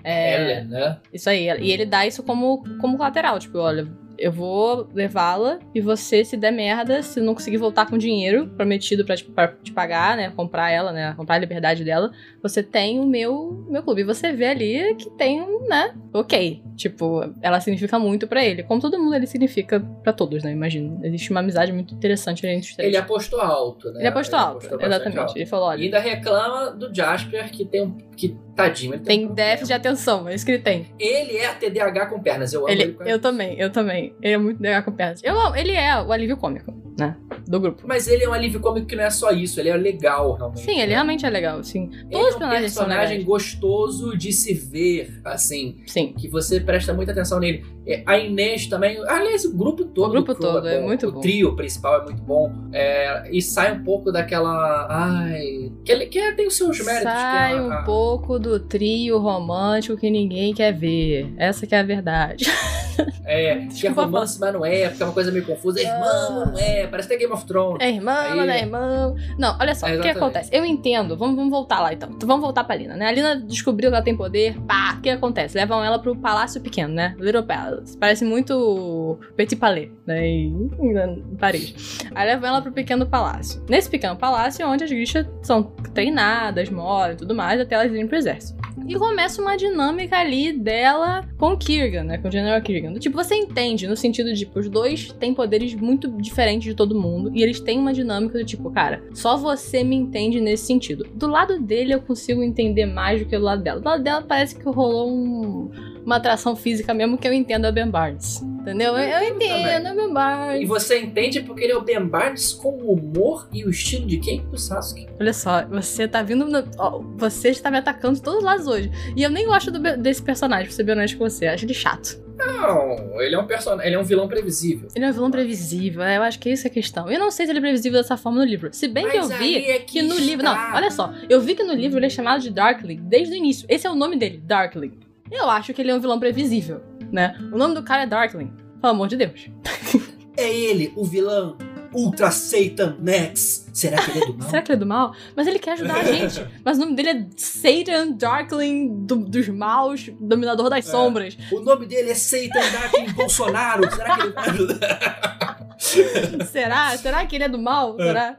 B: É,
A: Ellen, né?
B: Isso aí. E ele dá isso como, como colateral. Tipo, olha, eu vou levá-la e você, se der merda, se não conseguir voltar com dinheiro prometido pra te, pra te pagar, né? Comprar ela, né? Comprar a liberdade dela, você tem o meu, meu clube. E você vê ali que tem, um, né? Ok. Tipo, ela significa muito pra ele. Como todo mundo ele significa pra todos, né? Imagino. Existe uma amizade muito interessante entre os três.
A: Ele apostou alto, né?
B: Ele apostou alto,
A: bastante
B: exatamente.
A: alto.
B: Ele falou,
A: E
B: olha,
A: ainda reclama do Jasper, que tem um. Que, tadinho, ele tem,
B: tem
A: um
B: déficit de atenção, é isso que ele tem.
A: Ele é TDAH com pernas. Eu amo ele,
B: Ele, eu também, eu também. Ele é muito legal com pernas. Eu, amo- ele é o alívio cômico, né? Do grupo.
A: Mas ele é um alívio cômico que não é só isso, ele é legal, realmente.
B: Sim, ele
A: né?
B: realmente é legal, sim.
A: Ele
B: Todos os
A: é um personagem
B: legais.
A: gostoso de se ver, assim,
B: Sim.
A: que você presta muita atenção nele. É, A Inês também, aliás, o grupo todo.
B: O grupo todo é
A: bom.
B: muito
A: o
B: bom.
A: trio principal é muito bom. É, e sai um pouco daquela. Ai. Que, ele, que tem os seus méritos.
B: Sai
A: é a-
B: um
A: a-
B: pouco do trio romântico que ninguém quer ver. Essa que é a verdade. *laughs*
A: É, que é romance, mas não é, porque é uma coisa meio confusa. É irmão,
B: Ah.
A: não é, parece até Game of Thrones.
B: É irmã,
A: Aí-
B: não é irmão. Não, olha só,
A: É,
B: o que acontece? Eu entendo, vamos, vamos voltar lá então. Então, Vamos voltar pra Lina, né? A Lina descobriu que ela tem poder, pá, o que acontece? Levam ela pro Palácio Pequeno, né? Little Palace. Parece muito Petit Palais, né? Em, em Paris. Aí levam ela pro Pequeno Palácio. Nesse Pequeno Palácio é onde as grichas são treinadas, moram e tudo mais, até elas irem pro exército. E começa uma dinâmica ali dela com Kirgan, né? Com o General Kirgan. Tipo, você entende no sentido de, tipo, os dois têm poderes muito diferentes de todo mundo. E eles têm uma dinâmica do tipo, cara, só você me entende nesse sentido. Do lado dele eu consigo entender mais do que do lado dela. Do lado dela parece que rolou um- uma atração física mesmo que eu entendo a Ben Barnes. Entendeu? Eu, eu
A: entendo
B: a Ben Barnes.
A: E você entende porque ele é o Ben Barnes com o humor e o estilo de quem? Do Sasuke.
B: Olha só, você tá vindo. no- ó, você está me atacando de todos os lados hoje. E eu nem gosto do desse personagem, pra ser bem honesto com você. Acho ele chato.
A: Não, ele é um personagem, ele é um vilão previsível.
B: Ele é um vilão previsível, é, eu acho que essa é a questão. Eu não sei se ele é previsível dessa forma no livro. Se bem que eu
A: Mas
B: vi
A: é
B: que no livro. Não,
A: está.
B: olha só. Eu vi que no livro ele é chamado de Darkling desde o início. Esse é o nome dele, Darkling. Eu acho que ele é um vilão previsível, né? O nome do cara é Darkling. Pelo amor de Deus. *laughs*
A: É ele, o vilão Ultra Satan Max. Será que ele é do *laughs* mal?
B: Será que ele é do mal? Mas ele quer ajudar a *laughs* gente. Mas o nome dele é Satan Darkling do- dos maus, dominador das
A: É.
B: sombras.
A: o nome dele é Satan Darkin Bolsonaro. Será que ele vai ajudar? *laughs*
B: Será? Será que ele é do mal? Será?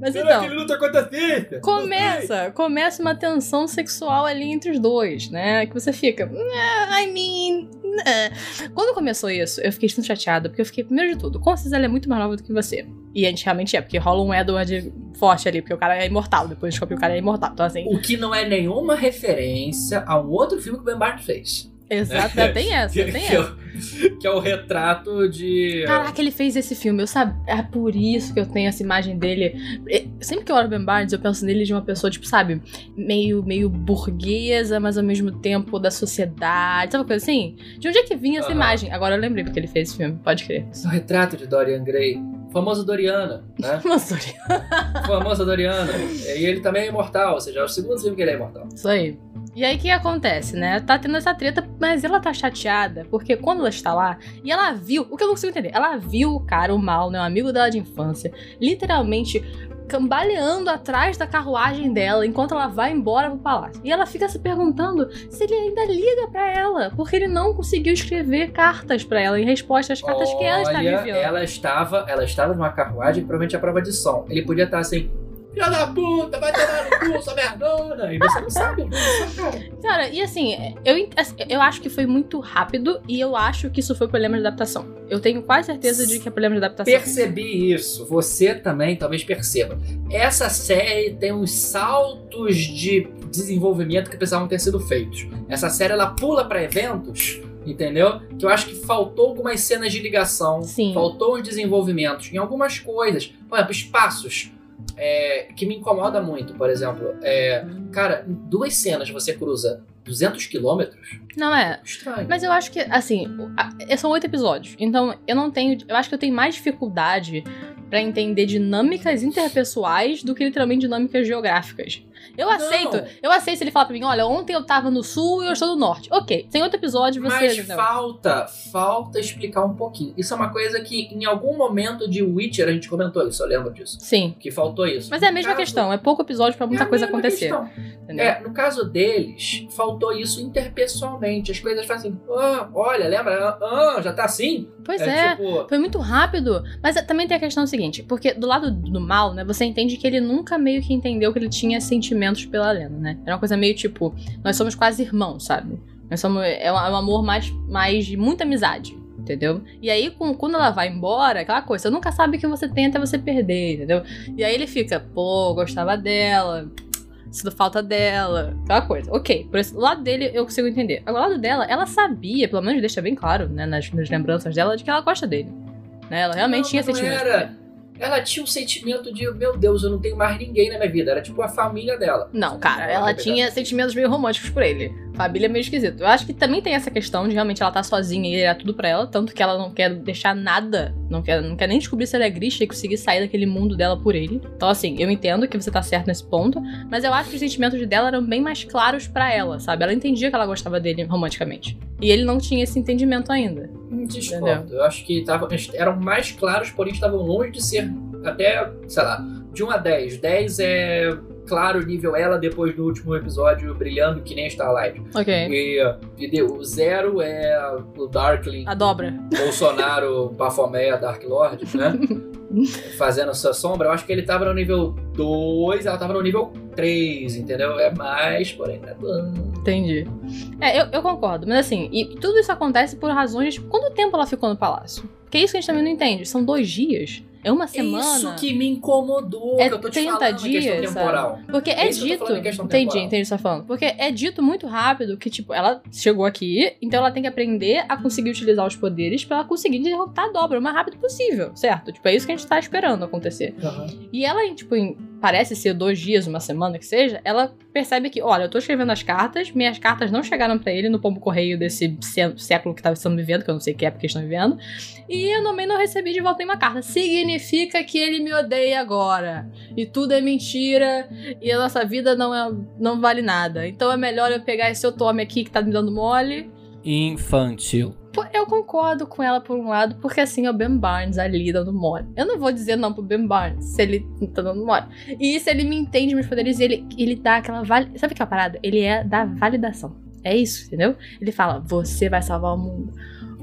B: Mas
A: Será
B: então.
A: que ele luta contra a ciência?
B: Começa, começa uma tensão sexual ali entre os dois, né? Que você fica, "Nah, I mean, nah." quando começou isso, eu fiquei muito chateada, porque eu fiquei, primeiro de tudo, com certeza ela é muito mais nova do que você. E a gente realmente é, porque rola um Edward forte ali, porque o cara é imortal, depois descobre que o cara é imortal. Então, assim,
A: O que não é nenhuma referência a um outro filme que o Ben Barnes fez.
B: Exato, já tem essa,
A: que,
B: tem
A: que é
B: essa.
A: o, que é o retrato de.
B: Caraca, ele fez esse filme, eu sabe? É por isso que eu tenho essa imagem dele. É, Sempre que eu olho Ben Barnes, eu penso nele de uma pessoa, tipo, sabe, meio, meio burguesa, mas ao mesmo tempo da sociedade. Sabe uma coisa assim? De onde é que vinha essa
A: Aham.
B: imagem? Agora eu lembrei porque ele fez esse filme, pode crer.
A: É o retrato de Dorian Gray. O famoso Doriana, né? *laughs* Famoso Doriana. E ele também é imortal, ou seja, é o segundo filme que ele é imortal.
B: Isso aí. E aí o que acontece, né? Tá tendo essa treta, mas ela tá chateada, porque quando ela está lá, e ela viu, o que eu não consigo entender, ela viu o cara, o mal, né? O amigo dela de infância, literalmente cambaleando atrás da carruagem dela enquanto ela vai embora pro palácio. E ela fica se perguntando se ele ainda liga pra ela, porque ele não conseguiu escrever cartas pra ela em resposta às cartas que ela está
A: Olha,
B: enviando.
A: ela estava, ela estava numa carruagem, provavelmente a prova de som. Ele podia estar assim, filha da puta, vai tomar no cu, sua merdona. E você não sabe, não sabe, cara.
B: E assim, eu, eu acho que foi muito rápido e eu acho que isso foi problema de adaptação. Eu tenho quase certeza de que é problema de adaptação.
A: Percebi isso. Você também talvez perceba. Essa série tem uns saltos de desenvolvimento que precisavam ter sido feitos. Essa série ela pula pra eventos, entendeu? Que eu acho que faltou algumas cenas de ligação,
B: Sim.
A: faltou uns desenvolvimentos em algumas coisas. Por exemplo, espaços. É, que me incomoda muito, por exemplo. É, cara, em duas cenas você cruza 200 quilômetros.
B: Não é.
A: Estranho.
B: Mas eu acho que, assim, a- são oito episódios. Então, eu não tenho. Eu acho que eu tenho mais dificuldade pra entender dinâmicas interpessoais do que literalmente dinâmicas geográficas. Eu
A: Não.
B: aceito. Eu aceito se ele falar pra mim, olha, ontem eu tava no sul e eu estou no norte. Ok, tem outro episódio, você.
A: Mas
B: entendeu?
A: falta, falta explicar um pouquinho. Isso é uma coisa que em algum momento de Witcher a gente comentou isso, eu lembro disso.
B: Sim.
A: Que faltou isso.
B: Mas é a mesma
A: caso-
B: questão, é pouco episódio pra muita
A: é
B: coisa acontecer.
A: É, no caso deles, faltou isso interpessoalmente. As coisas fazem assim, ah, olha, lembra? Ah, já tá assim?
B: Pois é.
A: tipo,
B: Foi muito rápido. Mas é- também tem a questão seguinte, porque do lado do mal, né, você entende que ele nunca meio que entendeu que ele tinha sentimentos pela Lena, né? Era uma coisa meio tipo, nós somos quase irmãos, sabe? Nós somos, é um, é um amor mais, mais de muita amizade, entendeu? E aí, com- quando ela vai embora, aquela coisa, você nunca sabe o que você tem até você perder, entendeu? E aí ele fica, pô, gostava dela, sinto falta dela, aquela coisa. Ok, por esse lado dele eu consigo entender. Agora, o lado dela, ela sabia, pelo menos deixa bem claro, né, nas, nas lembranças dela, de que ela gosta dele. Né? Ela realmente
A: não,
B: tinha sentimento.
A: Era. Ela tinha um sentimento de, meu Deus, eu não tenho mais ninguém na minha vida. Era tipo a família dela.
B: Não, cara,
A: Ela
B: tinha sentimentos meio românticos por ele. Família é meio esquisito. Eu acho que também tem essa questão de realmente ela tá sozinha e é tudo pra ela, tanto que ela não quer deixar nada, não quer, não quer nem descobrir se ela é Grisha e conseguir sair daquele mundo dela por ele. Então, assim, eu entendo que você tá certo nesse ponto, mas eu acho que os sentimentos dela eram bem mais claros pra ela, sabe? Ela entendia que ela gostava dele romanticamente. E ele não tinha esse entendimento ainda.
A: Discordo. Eu acho que tavam, eram mais claros, porém estavam longe de ser até, sei lá, de 1 a 10. 10 é claro nível ela depois do último episódio brilhando que nem Starlight.
B: Ok.
A: E, e o zero é o Darkling,
B: A dobra.
A: Bolsonaro, Baphomet, Dark Lord, né? *laughs* Fazendo sua sombra. Eu acho que ele tava no nível 2, ela tava no nível 3, entendeu? É mais, porém, é tanto.
B: Entendi. É, eu, eu concordo, mas assim, e tudo isso acontece por razões. Tipo, quanto tempo ela ficou no palácio? Porque é isso que a gente também não entende. São dois dias? É uma semana?
A: Isso que me incomodou,
B: É
A: que eu tô te
B: 30
A: falando questão
B: dias,
A: temporal.
B: Porque é,
A: É isso
B: dito.
A: questão
B: Entendi,
A: temporal.
B: entendi o que você tá falando. Porque é dito muito rápido que, tipo, ela chegou aqui, então ela tem que aprender a conseguir utilizar os poderes pra ela conseguir derrotar a dobra o mais rápido possível, certo? Tipo, é isso que a gente tá esperando acontecer. E ela, tipo, em, parece ser dois dias, uma semana que seja, ela percebe que, olha, eu tô escrevendo as cartas, minhas cartas não chegaram pra ele no pombo correio desse sé- século que estamos vivendo, que eu não sei que eles estão vivendo, e eu também não recebi de volta nenhuma carta. Significa que ele me odeia agora. E tudo é mentira, e a nossa vida não, é, não vale nada. Então é melhor eu pegar esse otome aqui que tá me dando mole
C: Infantil.
B: Eu concordo com ela por um lado, porque assim é o Ben Barnes ali dando mole. Eu não vou dizer não pro Ben Barnes se ele não tá dando mole. E se ele me entende meus poderes, ele, ele dá aquela vali... Sabe que é a parada? Ele é da validação. É isso, entendeu? Ele fala: você vai salvar o mundo.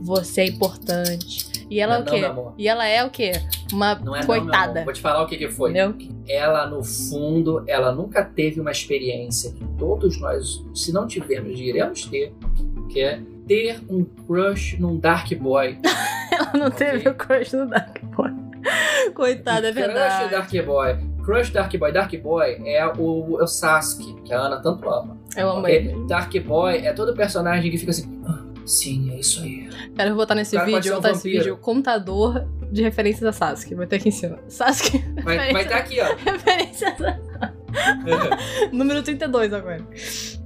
B: Você é importante. E ela
A: Não,
B: é o quê?
A: não,
B: e ela é o quê? Uma
A: Não é não,
B: coitada.
A: Vou te falar o que, que foi.
B: entendeu?
A: Ela, no fundo, ela nunca teve uma experiência que todos nós, se não tivermos, iremos ter, que é ter um crush num Dark Boy. *laughs*
B: Ela não teve o crush no Dark Boy. *laughs* Coitada, é
A: Crush
B: verdade.
A: Dark Boy. Crush Dark Boy. Dark Boy é o, é o Sasuke, que a Ana tanto ama.
B: Eu amo ele.
A: Dark Boy é todo personagem que fica assim. "Ah, sim, é isso aí.
B: Cara, eu vou botar nesse vídeo,
A: um
B: vou botar
A: vampiro.
B: vídeo, contador de referências a Sasuke. Vai ter aqui em cima. Sasuke, *laughs*
A: Vai, vai tá aqui, ó.
B: referências a... Número 32 agora.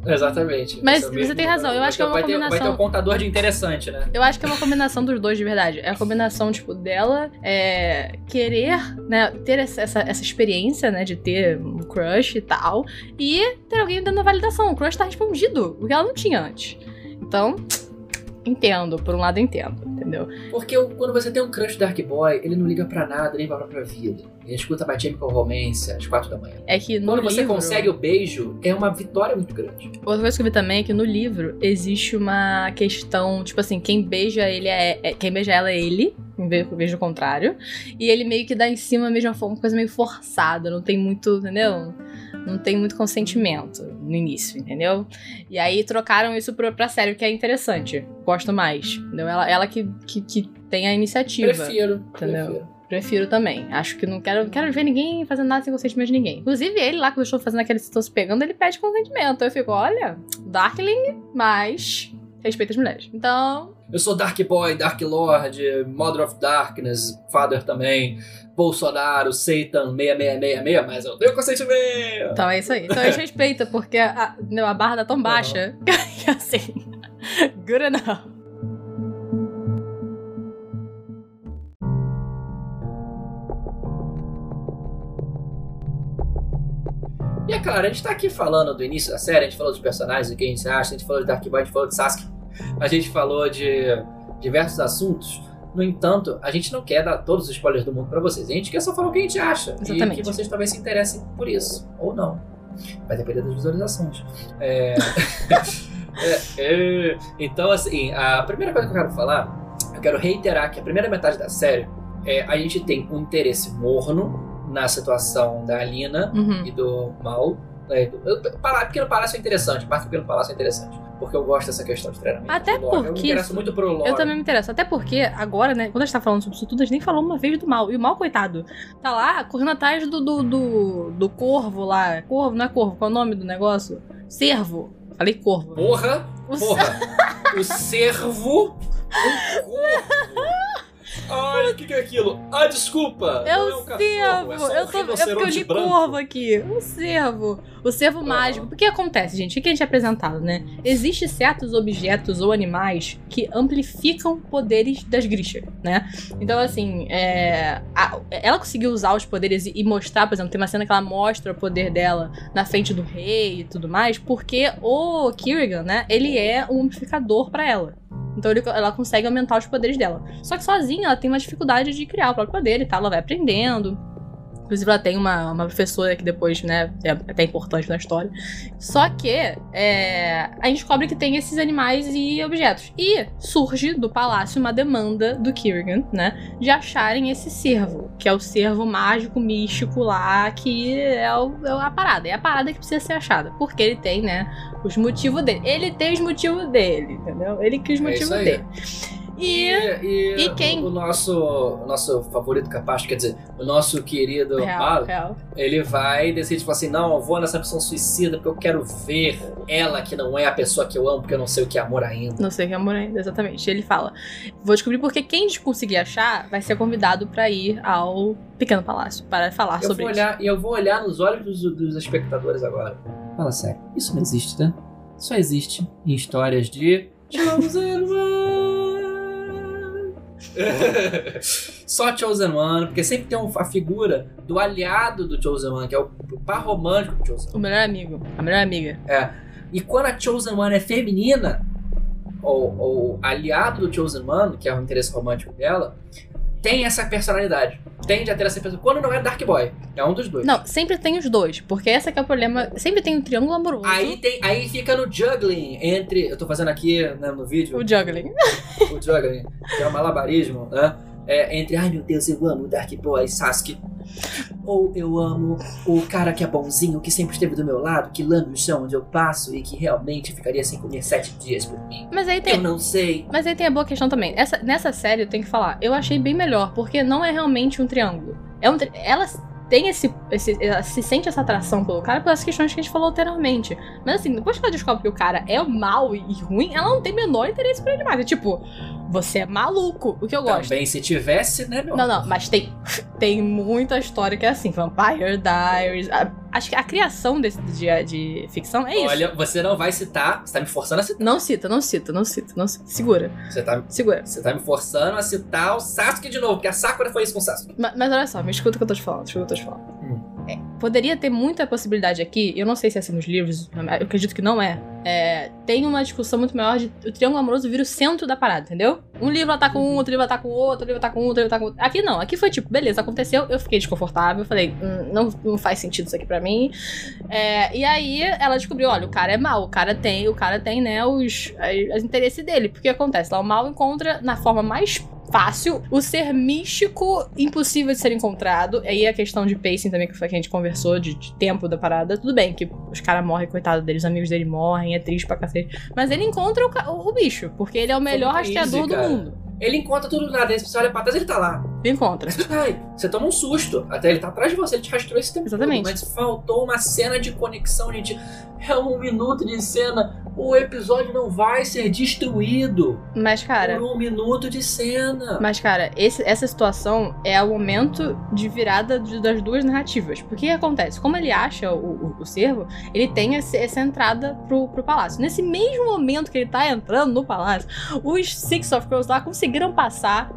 A: Exatamente.
B: Mas
A: é
B: você tem razão, eu acho que é uma
A: vai ter- Vai ter
B: combinação-
A: um contador de interessante, né?
B: Eu acho que é uma combinação dos dois de verdade. É a combinação, tipo, dela é, querer, né, ter essa, essa, essa experiência, né, de ter um crush e tal, e ter alguém dando a validação. O crush tá respondido, o que ela não tinha antes. Então, entendo, por um lado entendo, entendeu?
A: Porque o- quando você tem um crush Dark Boy, ele não liga pra nada, nem pra própria vida. Ele escuta My Chemical Romance às quatro da manhã.
B: É que no
A: Quando você
B: livro...
A: consegue o beijo, é uma vitória muito grande.
B: Outra coisa que eu vi também é que no livro existe uma questão, tipo assim, quem beija ele é, é- quem beija ela é ele, vez do contrário. E ele meio que dá em cima mesmo uma coisa meio forçada, não tem muito, entendeu? Não tem muito consentimento no início, entendeu? E aí trocaram isso pra, pra série, que é interessante. Gosto mais. Entendeu? Ela, ela que, que, que tem a iniciativa.
A: Prefiro.
B: Entendeu?
A: prefiro.
B: Prefiro também. Acho que não quero, não quero ver ninguém fazendo nada sem consentimento de ninguém. Inclusive, ele lá, quando eu estou fazendo estão se pegando, ele pede consentimento. Eu fico, olha, Darkling, mas respeita as mulheres. Então,
A: Eu sou Dark Boy, Dark Lord, Mother of Darkness, Father também, Bolsonaro, Satan 6666, mas eu tenho consentimento.
B: então é isso aí. Então a gente respeita, porque a, a, barra tá tão baixa *laughs* que assim. *laughs* Good enough.
A: É claro, a gente tá aqui falando do início da série, a gente falou dos personagens, do que a gente acha, a gente falou de Dark Boy, a gente falou de Sasuke, a gente falou de diversos assuntos. No entanto, a gente não quer dar todos os spoilers do mundo pra vocês. A gente quer só falar o que a gente acha. E
B: Exatamente.
A: que vocês talvez se interessem por isso. Ou não. Vai depender das visualizações. É... é, é, Então, assim, a primeira coisa que eu quero falar, eu quero reiterar que a primeira metade da série, é, a gente tem um interesse morno na situação da Alina
B: Uhum.
A: e do mal. É, do, eu, Palá- Pequeno Palácio é interessante, parte do Pequeno Palácio é interessante. Porque eu gosto dessa questão de treinamento.
B: Até
A: lore. Eu me
B: porque
A: interesso muito pro lore.
B: Eu também me interesso. Até porque, agora, né, quando a gente tá falando sobre isso tudo, a gente nem falou uma vez do mal. E o mal, coitado, tá lá correndo atrás do, do, do, do corvo lá. Corvo, não é corvo, qual é o nome do negócio? Cervo. Falei corvo.
A: Porra!
B: O
A: Porra! o cervo. Um corvo! *laughs* Ai, o que, que é aquilo? Ah, desculpa!
B: É o
A: é um cachorro,
B: cervo!
A: é um
B: eu, tô, é porque eu li
A: branco.
B: corvo aqui. O cervo. O cervo mágico. O que acontece, gente? O que a gente é apresentado, né? Existem certos objetos ou animais que amplificam poderes das Grisha, né? Então, assim, é, a- ela conseguiu usar os poderes e, mostrar, por exemplo, tem uma cena que ela mostra o poder dela na frente do rei e tudo mais, porque o Kirigan, né? Ele é um amplificador pra ela. Então ele- ela consegue aumentar os poderes dela. Só que sozinha ela tem uma dificuldade de criar o próprio poder e tal, ela vai aprendendo. Inclusive, ela tem uma, uma professora que depois, né, é até importante na história. Só que é, a gente descobre que tem esses animais e objetos. E surge do palácio uma demanda do Kirigan, né, de acharem esse cervo, que é o cervo mágico, místico lá, que é, o- é a parada. É a parada que precisa ser achada. Porque ele tem, né, os motivos dele. Ele tem os motivos dele, entendeu? Ele quis os
A: É
B: motivos
A: aí.
B: dele. E.
A: e,
B: e quem?
A: O, o nosso, o nosso favorito capaz, quer dizer, o nosso querido
B: Real,
A: Mal,
B: real.
A: ele vai decidir, tipo assim, não, eu vou nessa missão suicida porque eu quero ver ela que não é a pessoa que eu amo, porque eu não sei o que é amor ainda.
B: Não sei o que é amor ainda, exatamente. Ele fala: Vou descobrir porque quem conseguir achar vai ser convidado pra ir ao Pequeno Palácio para falar
A: Eu
B: sobre
A: vou
B: isso.
A: olhar, e eu vou olhar nos olhos dos, dos espectadores agora. Fala sério, isso não existe, né? Só existe em histórias de *laughs* One. *laughs* Só Chosen One, porque sempre tem um- a figura do aliado do Chosen One, que é o par romântico do Chosen One.
B: O melhor amigo, a melhor amiga.
A: E quando a Chosen One é feminina, ou, ou aliado do Chosen One, que é o interesse romântico dela, tem essa personalidade. Tende a ter essa personalidade. Quando não é Dark Boy, é um dos dois.
B: Não, sempre tem os dois, porque esse que é o problema. Sempre tem um triângulo amoroso.
A: Aí, tem, aí fica no juggling entre. Eu tô fazendo aqui né, no vídeo
B: O juggling.
A: o juggling, que é o malabarismo, né? É, entre, ai meu Deus, eu amo o Dark Boy, Sasuke. Ou eu amo o cara que é bonzinho, que sempre esteve do meu lado, que lambe o chão onde eu passo e que realmente ficaria sem comer sete dias por mim.
B: Mas aí
A: Eu
B: tem.
A: não sei.
B: Mas aí tem a boa questão também. Essa, nessa série eu tenho que falar, eu achei bem melhor, porque não é realmente um triângulo. É um tri... Ela tem esse, esse. Ela se sente essa atração pelo cara pelas questões que a gente falou anteriormente. Mas assim, depois que ela descobre que o cara é mal e, ruim, ela não tem menor interesse por ele mais. É tipo, você é maluco. O que eu gosto.
A: Também se tivesse, né, meu?
B: Não, não, mas tem, tem muita história que é assim, Vampire Diaries. Acho que a criação desse de, de ficção é isso.
A: Olha, você não vai citar, você tá me forçando a citar.
B: Não cita, não cita, não cita, não cita. Segura,
A: Você tá,
B: segura.
A: você tá me forçando a citar o Sasuke de novo, porque a Sakura foi isso com o Sasuke.
B: Ma- Mas, olha só, me escuta o que eu tô te falando, escuta o que eu tô te falando. É, poderia ter muita possibilidade aqui, eu não sei se é assim nos livros, eu acredito que não é. É, tem uma discussão muito maior de o triângulo amoroso vir o centro da parada, entendeu? Um livro com um, outro livro com o outro, outro livro com um, outro livro com outro. Aqui não, aqui foi tipo, beleza, aconteceu, eu fiquei desconfortável, falei, hum, não, não faz sentido isso aqui pra mim. É, e aí ela descobriu, olha, o cara é mau, o cara tem, o cara tem, né, os, os interesses dele. Porque acontece, lá o mal encontra na forma mais fácil o ser místico impossível de ser encontrado. Aí a questão de pacing também, que foi que a gente conversou, de, de tempo da parada. Tudo bem que os caras morrem, coitado deles, os amigos dele morrem, é triste pra cacete. Mas ele encontra o, o, o bicho, porque ele é o melhor rastreador
A: easy,
B: do mundo.
A: Ele encontra tudo na dentro, você olha pra trás, ele tá lá.
B: Encontra.
A: Ai, você toma um susto. Até ele tá atrás de você, ele te rastreou esse tempo
B: Exatamente.
A: todo. Mas faltou uma cena de conexão, gente. É um minuto de cena. O episódio não vai ser destruído
B: Mas, cara.
A: por um minuto de cena.
B: Mas, cara, esse- essa situação é o momento de virada de- das duas narrativas. Porque o que acontece? Como ele acha o, o, o servo, ele tem esse- essa entrada pro, pro palácio. Nesse mesmo momento que ele tá entrando no palácio, os Six of Crows lá conseguiram passar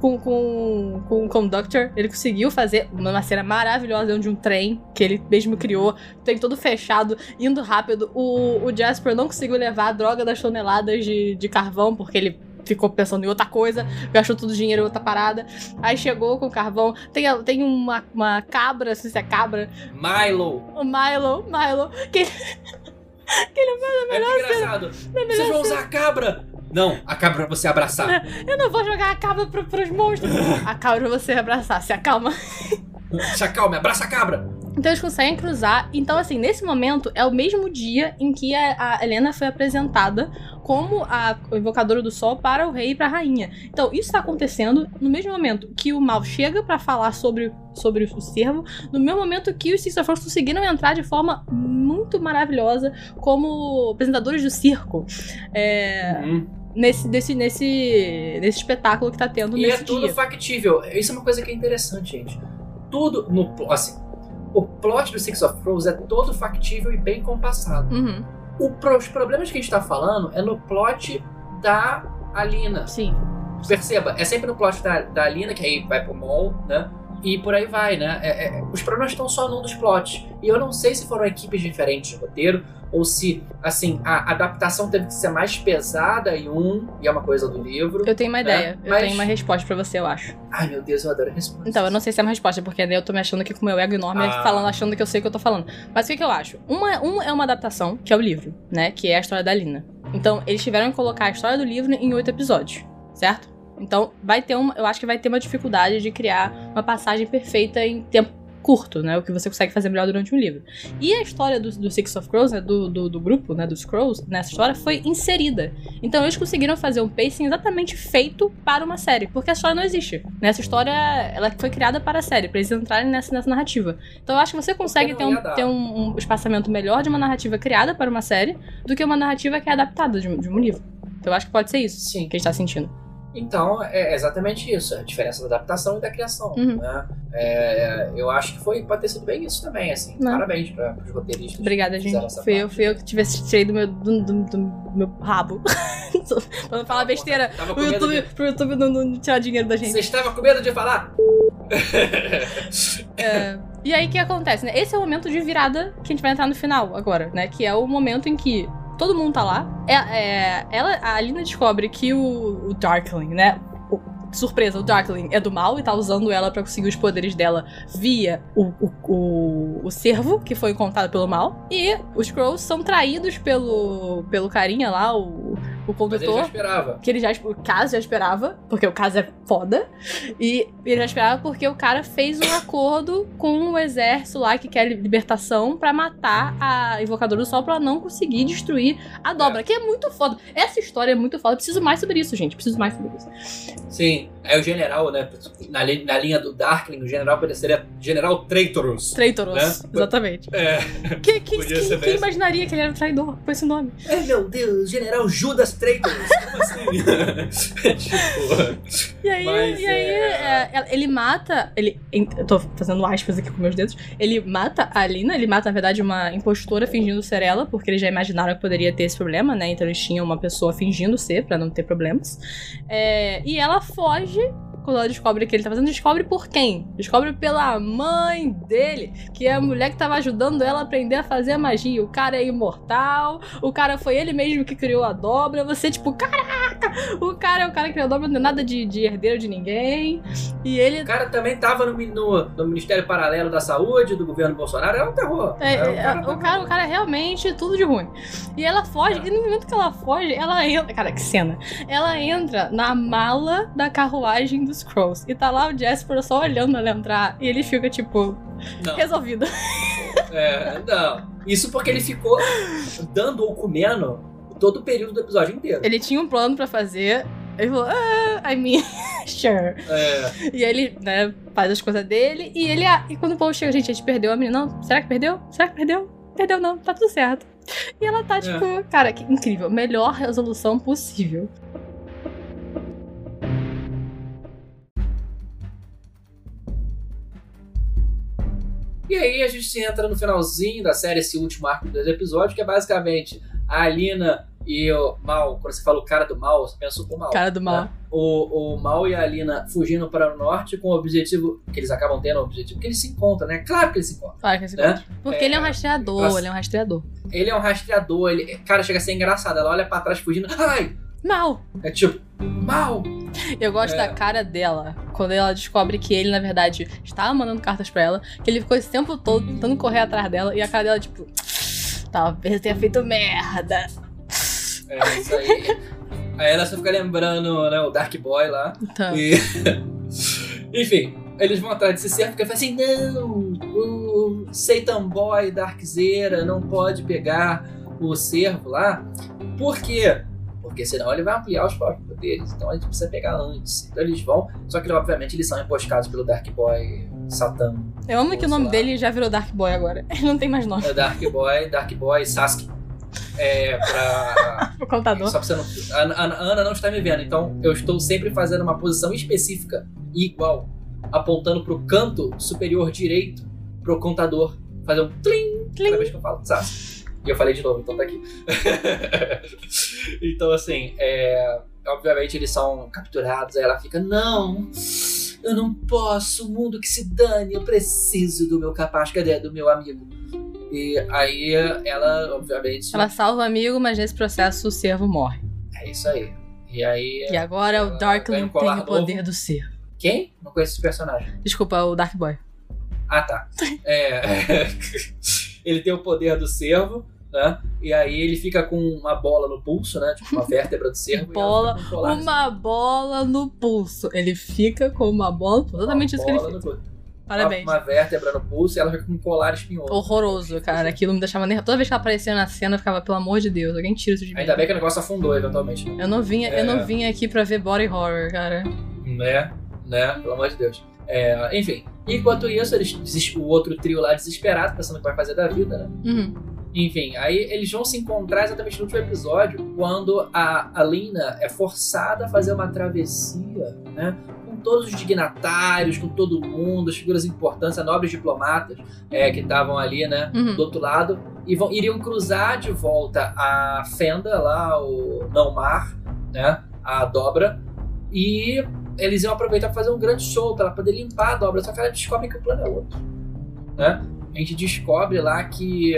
B: com, com, com o Conductor. Ele conseguiu fazer uma cena maravilhosa de um trem que ele mesmo criou. Trem todo fechado, indo rápido. O, o Jasper não conseguiu levar a droga das toneladas de, de carvão, porque ele ficou pensando em outra coisa, gastou todo o dinheiro em outra parada. Aí chegou com o carvão. Tem, a- tem uma, uma cabra, não sei se é cabra,
A: Milo.
B: Milo, Milo, que *laughs*
A: É muito engraçado. Vocês vão usar a cabra. Não, a cabra pra você abraçar. *laughs*
B: eu não vou jogar a cabra pro, pros monstros. A cabra pra você abraçar, se acalma. *laughs*
A: Se acalme, abraça a cabra.
B: Então eles conseguem cruzar. Então, assim, nesse momento é o mesmo dia em que a, a Helena foi apresentada como a invocadora do sol para o rei e para a rainha. Então, isso está acontecendo no mesmo momento que o mal chega para falar sobre, sobre o servo, no mesmo momento que os Six of Crows conseguiram entrar de forma muito maravilhosa como apresentadores do circo. É,
A: Hum.
B: Nesse, nesse, nesse, nesse espetáculo que tá tendo
A: E é
B: nesse
A: tudo
B: dia.
A: factível. Isso é uma coisa que é interessante, gente. Tudo no assim, o plot do Six of Crows é todo factível e bem compassado.
B: Uhum,
A: O os problemas que a gente tá falando é no plot da Alina.
B: sim.
A: Perceba, é sempre no plot da, da Alina, que aí vai pro mall, né? E por aí vai, né? É- é- os problemas estão só num dos plots. E eu não sei se foram equipes diferentes de roteiro, ou se, assim, a adaptação teve que ser mais pesada em um, e é uma coisa do livro.
B: Eu tenho uma ideia. Eu
A: mas-
B: tenho uma resposta pra você, eu acho.
A: Ai, meu Deus, eu adoro respostas.
B: Então, eu não sei se é uma resposta, porque daí eu tô me achando aqui com o meu ego enorme,
A: Ah.
B: falando, achando que eu sei o que eu tô falando. Mas o que, que eu acho? Uma, um é uma adaptação, que é o livro, né? Que é a história da Lina. Então, eles tiveram que colocar a história do livro em oito episódios, certo? Então, vai ter uma. Eu acho que vai ter uma dificuldade de criar uma passagem perfeita em tempo curto, né? O que você consegue fazer melhor durante um livro. E a história do, do Six of Crows, né? Do, do, do grupo, né? Dos Crows, nessa história, foi inserida. Então eles conseguiram fazer um pacing exatamente feito para uma série, porque a história não existe. Nessa história, ela foi criada para a série, para eles entrarem nessa, nessa narrativa. Então eu acho que você consegue ter, um, ter um, um espaçamento melhor de uma narrativa criada para uma série do que uma narrativa que é adaptada de, um- de um livro. Então eu acho que pode ser isso
A: Sim.
B: que a gente tá sentindo.
A: Então, é exatamente isso. A diferença da adaptação e da criação.
B: Uhum.
A: Né? É, eu acho que foi, pode ter sido bem isso também, assim.
B: Não.
A: Parabéns para os roteiristas.
B: Obrigada, gente. Fui eu, fui eu que tivesse tirei do meu, do, do- do meu rabo. *laughs* pra não falar besteira.
A: Tava medo
B: YouTube,
A: de...
B: pro YouTube não, não tirar dinheiro da gente.
A: Você estava com medo de falar?
B: É, e aí o que acontece, né? Esse é o momento de virada que a gente vai entrar no final agora, né? Que é o momento em que todo mundo tá lá. É, é- ela, a Alina descobre que o, o Darkling, né? Surpresa, o Darkling é do mal e tá usando ela pra conseguir os poderes dela via o, o, o, o servo que foi encontrado pelo mal. E os Crows são traídos pelo, pelo carinha lá, o o
A: Mas ele já
B: condutor.
A: esperava.
B: Que ele já, o caso já esperava, porque o caso é foda. E ele já esperava porque o cara fez um acordo com o exército lá que quer libertação pra matar a invocadora do sol pra ela não conseguir destruir a dobra, que é muito foda. Essa história é muito foda. Preciso mais sobre isso, gente. Preciso mais sobre isso.
A: Sim. Aí o general, né? Na, li- na linha do Darkling, o general seria General Traitorous.
B: Traitoros,
A: Né?
B: exatamente.
A: É.
B: Que, que,
A: Podia
B: quem,
A: ser
B: imaginaria que ele era um traidor com esse nome?
A: Ai, meu Deus, General Judas Traitorous. Como assim? *laughs* tipo.
B: E aí,
A: Mas,
B: e aí
A: é-
B: é, ele mata. Ele, eu tô fazendo aspas aqui com meus dedos. Ele mata a Alina, ele mata, na verdade, uma impostora fingindo ser ela, porque eles já imaginaram que poderia ter esse problema, né? Então eles tinham uma pessoa fingindo ser, pra não ter problemas. É, e ela foge foge quando ela descobre que ele tá fazendo, descobre por quem? Descobre pela mãe dele, que é a mulher que tava ajudando ela a aprender a fazer a magia. O cara é imortal, o cara foi ele mesmo que criou a dobra. Você, tipo, caraca! O cara é o cara que criou a dobra, não é nada de, de herdeiro de ninguém. E ele
A: O cara também tava no, no, no Ministério Paralelo da Saúde, do governo Bolsonaro, é um terror.
B: É,
A: É,
B: é, o, cara, o cara é realmente tudo de ruim. E ela foge, e no momento que ela foge, ela entra. Cara, que cena! Ela entra na mala da carruagem dos Crows. E tá lá o Jasper só olhando ela entrar. E ele fica tipo,
A: Não,
B: resolvido.
A: é, não. Isso porque ele ficou dando ou comendo todo o período do episódio inteiro.
B: Ele tinha um plano pra fazer. Ele falou, ah, I mean, *laughs* sure.
A: É,
B: E ele, né, faz as coisas dele. E ele. E quando o Paul chega, gente, a gente perdeu a menina. Não, será que perdeu? Será que perdeu? Perdeu não, tá tudo certo. E ela tá, tipo, cara, que incrível. Melhor resolução possível.
A: E aí a gente entra no finalzinho da série, esse último arco dos episódios, que é basicamente a Alina e o Mal. Quando você fala o cara do mal, você pensa o mal.
B: Cara do mal.
A: né? O, o Mal e a Alina fugindo para o norte com o objetivo que eles acabam tendo, o objetivo que eles se encontram, né? Claro que eles se encontram.
B: Claro que esse
A: Né?
B: encontro. Porque
A: É,
B: ele é um rastreador,
A: nossa.
B: ele é um rastreador.
A: Ele é um rastreador, ele. Cara, chega a ser engraçado. Ela olha pra trás fugindo. Ai!
B: Mal!
A: É tipo, mal!
B: Eu gosto
A: É.
B: da cara dela quando ela descobre que ele, na verdade, estava mandando cartas pra ela, que ele ficou esse tempo todo tentando correr atrás dela, e a cara dela, tipo, talvez tenha feito merda.
A: É isso aí. aí ela só fica lembrando, né, o Dark Boy lá.
B: Então,
A: E... *laughs* Enfim, eles vão atrás desse cerco porque ele fala assim: não, o Satan Boy Darkzeira não pode pegar o cervo lá. Por quê? Porque senão ele vai ampliar os próprios poderes. Então a gente precisa pegar antes. Então eles vão. Só que obviamente eles são emboscados pelo Dark Boy Satan.
B: eu amo que o nome
A: lá.
B: dele já virou Dark Boy agora. Ele *laughs* não tem mais nome.
A: É Dark Boy, Dark Boy Sasuke. É, pra. *laughs*
B: O contador.
A: Só pra você não. A, a- a Ana não está me vendo, então eu estou sempre fazendo uma posição específica e igual, apontando pro canto superior direito pro contador fazer um tlim,
B: Tlim.
A: cada vez que eu falo, sabe? E eu falei de novo, então tá aqui. *laughs* então, assim, é, obviamente eles são capturados, aí ela fica, não, eu não posso, o mundo que se dane, eu preciso do meu capaz, cadê? Do meu amigo. E aí ela, obviamente,
B: Ela salva o amigo, mas nesse processo o servo morre.
A: é isso aí. E aí.
B: E agora
A: ela
B: o Darkling
A: um
B: tem o poder
A: novo.
B: do ser.
A: Quem? Não conheço esse personagem.
B: Desculpa, o Dark Boy.
A: Ah, tá. *laughs* É. *laughs* ele tem o poder do servo, né? E aí ele fica com uma bola no pulso, né? Tipo uma *laughs* vértebra do servo.
B: Bola,
A: fica
B: Uma bola no pulso. Ele fica com uma bola. Exatamente isso que ele
A: bola
B: fez.
A: no pulso.
B: Parabéns.
A: Uma, uma vértebra no pulso e ela fica com um colar espinhoso.
B: Horroroso, cara. Aquilo me deixava nervosa. Toda vez que ela aparecia na cena, eu ficava, pelo amor de Deus, alguém tira isso de mim.
A: Ainda bem que o negócio afundou eventualmente.
B: Eu não vinha, eu
A: É.
B: não vinha aqui pra ver body horror, cara.
A: Né? Né? Pelo amor de Deus. É, enfim. Enquanto isso, eles, o outro trio lá desesperado, pensando o que vai fazer da vida, né?
B: Uhum.
A: Enfim, aí eles vão se encontrar exatamente no último episódio, quando a Alina é forçada a fazer uma travessia, né? Com todos os dignatários, com todo mundo, as figuras importantes, nobres diplomatas é, que estavam ali, né?
B: Uhum.
A: Do outro lado, e vão, iriam cruzar de volta a Fenda, lá, o Não Mar, né? A dobra, e eles iam aproveitar para fazer um grande show para ela poder limpar a dobra, só que ela descobre que o plano é outro, né? A gente descobre lá que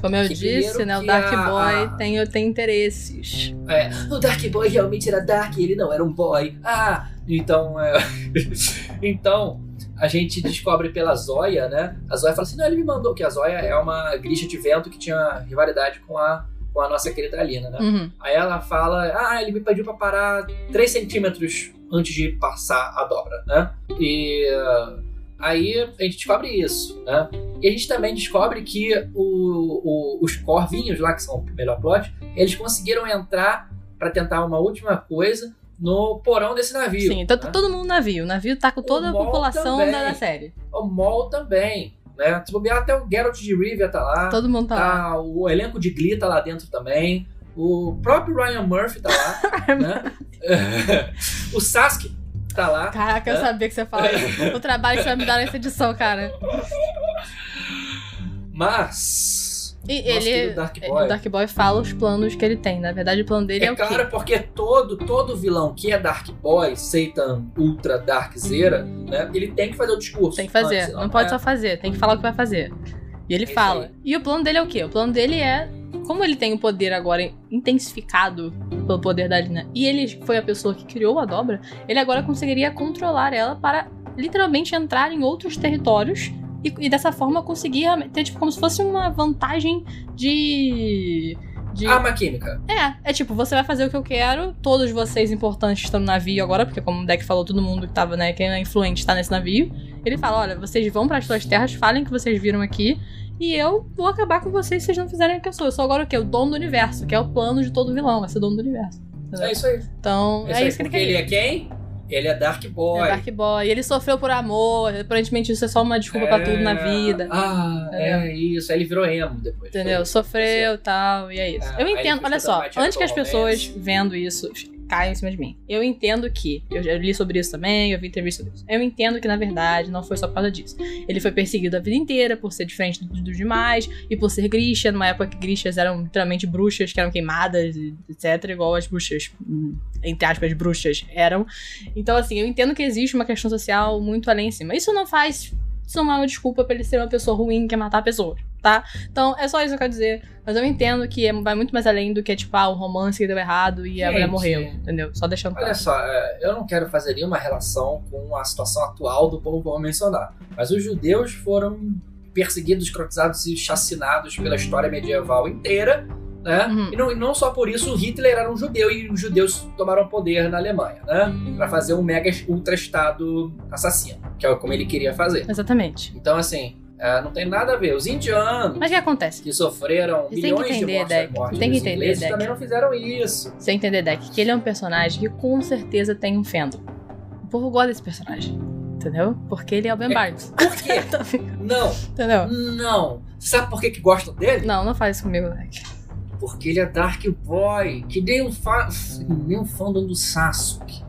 B: Como eu
A: Que
B: disse, né, o Dark
A: a-
B: Boy
A: a-
B: tem, tem interesses.
A: É, o Dark Boy realmente era Dark, ele não era um boy. Ah, então, é... *laughs* então a gente descobre pela Zóia, né? A Zóia fala assim: não, ele me mandou, que a Zóia é uma grixa de vento que tinha rivalidade com a com a nossa querida Alina, né?
B: Uhum.
A: Aí ela fala, ah, ele me pediu pra parar 3 centímetros antes de passar a dobra, né? E uh, aí a gente descobre isso, né? E a gente também descobre que o, o, os corvinhos lá, que são o melhor plot, eles conseguiram entrar pra tentar uma última coisa no porão desse navio.
B: Sim, tá
A: né?
B: todo mundo no navio. O navio tá com toda a população
A: também.
B: da série.
A: O Mol também, né? Se bobear, até o Geralt de Rivia tá lá.
B: Todo mundo tá, lá.
A: Tá, o elenco de Glee tá lá dentro também. O próprio Ryan Murphy tá lá, *laughs* né? *laughs* o Sasuke tá lá.
B: Caraca, eu
A: Hã?
B: sabia que você ia falar isso. *laughs* O trabalho que você vai me dar nessa edição, cara.
A: Mas.
B: E ele.
A: Dark
B: é,
A: Boy.
B: O Dark Boy fala os planos que ele tem. Na verdade, o plano dele é,
A: É
B: o quê?
A: claro, porque todo, todo vilão que é Dark Boy, Satan, Ultra, Dark Zera, né? Ele tem que fazer o discurso.
B: Tem que fazer.
A: antes,
B: não pode
A: é.
B: só fazer, tem que falar o que vai fazer. E ele
A: É
B: fala. E o plano dele é o quê? O plano dele é. Como ele tem o poder agora intensificado pelo poder da Lina, e ele foi a pessoa que criou a dobra, ele agora conseguiria controlar ela para literalmente entrar em outros territórios e, e dessa forma conseguir ter, tipo, como se fosse uma vantagem de. de
A: Arma química.
B: é, é tipo, você vai fazer o que eu quero, todos vocês importantes estão no navio agora, porque como o Deck falou, todo mundo que tava, né, quem é influente tá nesse navio. Ele fala, olha, vocês vão para as suas terras, falem que vocês viram aqui, e eu vou acabar com vocês se vocês não fizerem o que eu sou. Eu sou agora o quê? O dono do universo, que é o plano de todo vilão, vai ser dono do universo.
A: É isso aí.
B: Então,
A: É
B: é,
A: isso aí.
B: que ele quer.
A: ele é quem? Ele é Dark Boy.
B: É Dark Boy. Ele sofreu por amor, aparentemente isso é só uma desculpa pra tudo na vida.
A: Ah, é isso. Aí ele virou emo depois.
B: Entendeu?
A: Foi-
B: Sofreu e tal, e é isso.
A: É,
B: eu entendo, olha só, antes que as pessoas vendo isso caiam em cima de mim. Eu entendo que, eu já li sobre isso também, eu vi entrevista sobre isso. Eu entendo que, na verdade, não foi só por causa disso. Ele foi perseguido a vida inteira por ser diferente dos demais e por ser Grisha, numa época que Grishas eram literalmente bruxas que eram queimadas, etc., igual as bruxas, hum, entre aspas, bruxas eram. Então, assim, eu entendo que existe uma questão social muito além em cima. Isso não faz. Isso não é uma desculpa pra ele ser uma pessoa ruim que quer matar pessoas, tá? Então, é só isso que eu quero dizer. Mas eu entendo que é- vai muito mais além do que, tipo, ah, o romance que deu errado e a mulher
A: Gente.
B: morreu, entendeu? Só deixando
A: Olha
B: claro.
A: só, é, eu não quero fazer nenhuma relação com a situação atual do povo que eu vou mencionar. Mas os judeus foram perseguidos, escrotizados e chacinados pela história medieval inteira. Né?
B: Uhum.
A: E, não, e não só por isso o Hitler era um judeu e os judeus tomaram poder na Alemanha, né? Pra fazer um mega ultra estado assassino, que é como ele queria fazer.
B: Exatamente.
A: Então, assim, é, não tem nada a ver. Os indianos
B: Mas o que acontece?
A: que sofreram
B: Você tem que
A: milhões de
B: entender,
A: mortes,
B: tem que entender, Deck.
A: também não fizeram isso.
B: Você entender, Deck, que ele é um personagem que com certeza tem um fandom. O povo gosta desse personagem. Entendeu? Porque ele é o Ben
A: É.
B: Barnes.
A: Por quê? *laughs* Não,
B: Entendeu?
A: não. Sabe por que, que gostam dele?
B: Não, não faz isso comigo, Deck.
A: Porque ele é Dark Boy, que nem um, fa... nem um fandom do Sasuke.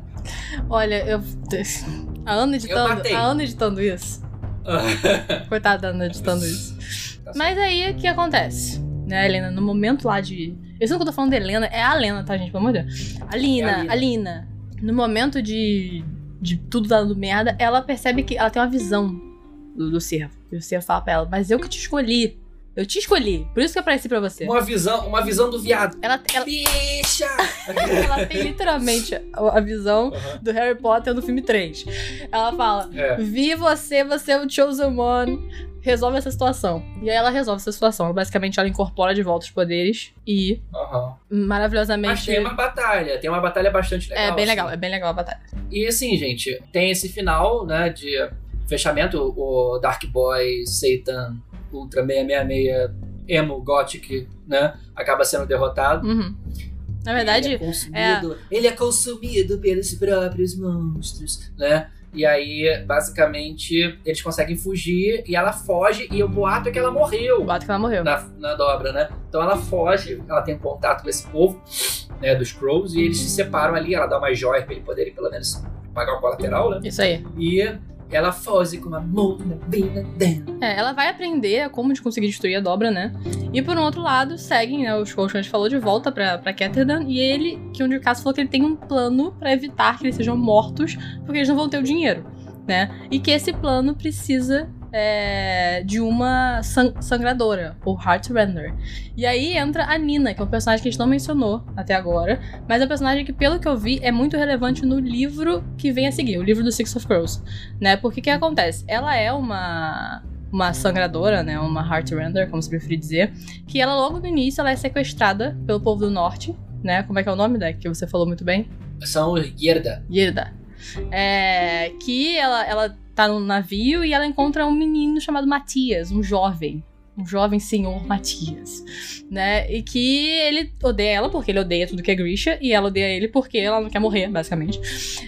B: Olha, eu. *laughs* A Ana editando, a Ana editando isso. *laughs* Coitada da Ana editando isso.
A: Tá.
B: Mas aí o que acontece? Né, Helena? No momento lá de. Eu sei que eu tô falando de Helena, é a Helena, tá, gente? Pelo amor de Deus. A Lina,
A: É a Lina.
B: a Lina. No momento de. de tudo dando merda, ela percebe que ela tem uma visão do, do servo. E o servo fala pra ela, mas eu que te escolhi. Eu te escolhi. Por isso que eu apareci pra você.
A: Uma visão, uma visão do viado.
B: Ela, ela,
A: Bicha!
B: ela tem literalmente a, visão do Harry Potter no filme 3. Ela fala:
A: É.
B: Vi você, você é o Chosen One. Resolve essa situação. E aí ela resolve essa situação. Basicamente, ela incorpora de volta os poderes e,
A: Aham.
B: maravilhosamente.
A: Mas tem uma batalha, tem uma batalha bastante legal.
B: É bem
A: assim.
B: legal, é bem legal a batalha.
A: E assim, gente, tem esse final, né, de fechamento, o Dark Boy, Satan, Ultra 666, Emo, Gothic, né, acaba sendo derrotado.
B: Uhum. Na
A: Ele
B: verdade,
A: é consumido, ele é consumido pelos próprios monstros, né? E aí, basicamente, eles conseguem fugir e ela foge e o boato é que ela morreu
B: o ato que ela morreu.
A: na, na dobra, né? Então ela foge, ela tem contato com esse povo, né, dos Crows, e eles se separam ali, ela dá uma joia pra ele poderem pelo menos pagar o colateral, né?
B: Isso aí.
A: E ela foge com uma mão na bina dela.
B: É, ela vai aprender como de conseguir destruir a dobra, né? E por um outro lado, seguem, né? Os coaches que a gente falou de volta pra, pra Ketterdan. E ele, que o Caso falou que ele tem um plano pra evitar que eles sejam mortos, porque eles não vão ter o dinheiro, né? E que esse plano precisa é, de uma san- sangradora, ou Heartrender. E aí entra a Nina, que é um personagem que a gente não mencionou até agora, mas é um personagem que, pelo que eu vi, é muito relevante no livro que vem a seguir, o livro do Six of Crows, né? Porque o que acontece? Ela é uma uma sangradora, né? Uma Heartrender, como você preferir dizer. Que ela, logo no início, ela é sequestrada pelo povo do norte, né? Como é que é o nome, né? Que você falou muito bem.
A: São os Gerda.
B: Gerda. É, que ela, ela tá no navio e ela encontra um menino chamado Matias, um jovem. Um jovem senhor Matias, né? E que ele odeia ela porque ele odeia tudo que é Grisha e ela odeia ele porque ela não quer morrer, basicamente.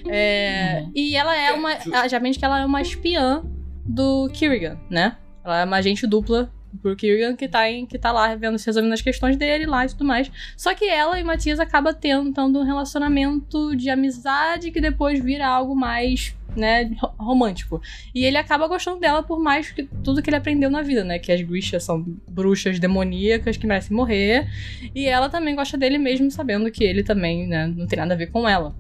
B: É,
A: Uhum.
B: E ela é
A: É,
B: uma. Já vende que ela é uma espiã do Kirigan, né? Ela é uma agente dupla Kirigan que tá, em, que tá lá vendo, resolvendo as questões dele lá e tudo mais. Só que ela e o Matias acabam tentando um relacionamento de amizade que depois vira algo mais, né, ro- romântico. E ele acaba gostando dela por mais que tudo que ele aprendeu na vida, né? Que as Grishas são bruxas demoníacas que merecem morrer. E ela também gosta dele mesmo sabendo que ele também, né, não tem nada a ver com ela.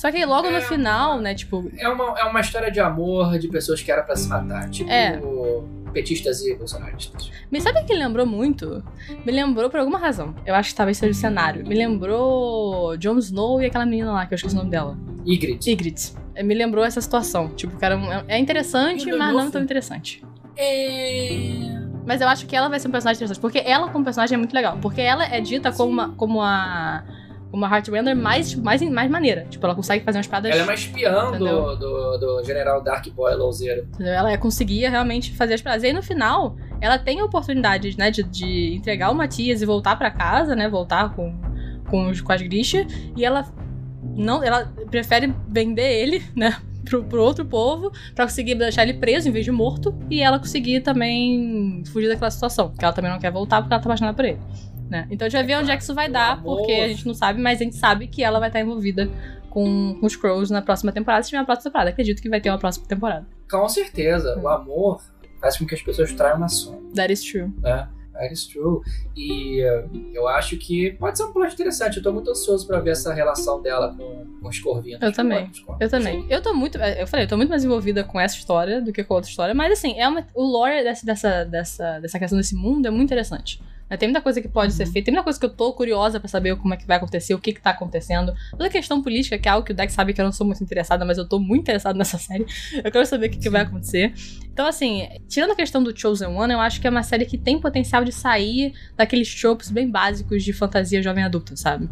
B: Só que logo no
A: É.
B: final, né, tipo,
A: É uma, é uma história de amor de pessoas que era pra se matar. Tipo,
B: É.
A: petistas e bolsonaristas.
B: Me sabe o que lembrou muito? Me lembrou por alguma razão. Eu acho que talvez seja o cenário. Me lembrou Jon Snow e aquela menina lá, que eu esqueci o nome dela.
A: Ygritte.
B: Ygritte. É, Me lembrou essa situação. Tipo, cara, é interessante,
A: E o
B: mas não tão interessante.
A: É...
B: Mas eu acho que ela vai ser um personagem interessante. Porque ela, como personagem, é muito legal. Porque ela é dita como, uma, como a. Como a Heartrender mais, tipo, mais, mais maneira. Tipo, ela consegue fazer umas espadas.
A: Ela é uma espiã do, do, do general Dark Boy Louzeiro.
B: Ela conseguia realmente fazer as paradas. E aí no final, ela tem a oportunidade, né, de, de entregar o Matias e voltar pra casa, né? Voltar com, com, os, com as Grisha. E ela não. Ela prefere vender ele, *laughs* né? Pro, pro outro povo, pra conseguir deixar ele preso em vez de morto, e ela conseguir também fugir daquela situação. Porque ela também não quer voltar porque ela tá apaixonada por ele. Né? Então a gente vai ver onde é que isso vai dar,
A: amor.
B: porque a gente não sabe, mas a gente sabe que ela vai estar envolvida com, com os Crows na próxima temporada, se tiver uma próxima temporada. Acredito que vai ter uma próxima temporada.
A: Com certeza,
B: Hum.
A: o amor faz com que as pessoas traiam uma sonha,
B: That is true.
A: né? That is true. E uh, eu acho que pode ser um plot interessante. Eu tô muito ansioso pra ver essa relação dela com, com os corvinhos.
B: Eu também. Eu também. Eu tô muito. Eu falei, eu tô muito mais envolvida com essa história do que com outra história. Mas assim, é uma, o lore dessa, dessa, dessa, dessa questão desse mundo é muito interessante. Né? Tem muita coisa que pode ser
A: Uhum.
B: feita, tem muita coisa que eu tô curiosa pra saber como é que vai acontecer, o que que tá acontecendo. Toda a questão política, que é algo que o Deck sabe que eu não sou muito interessada, mas eu tô muito interessada nessa *laughs* série. Eu quero saber o que, que vai acontecer. Então, assim, tirando a questão do Chosen One, eu acho que é uma série que tem potencial de sair daqueles tropes bem básicos de fantasia jovem adulta, sabe?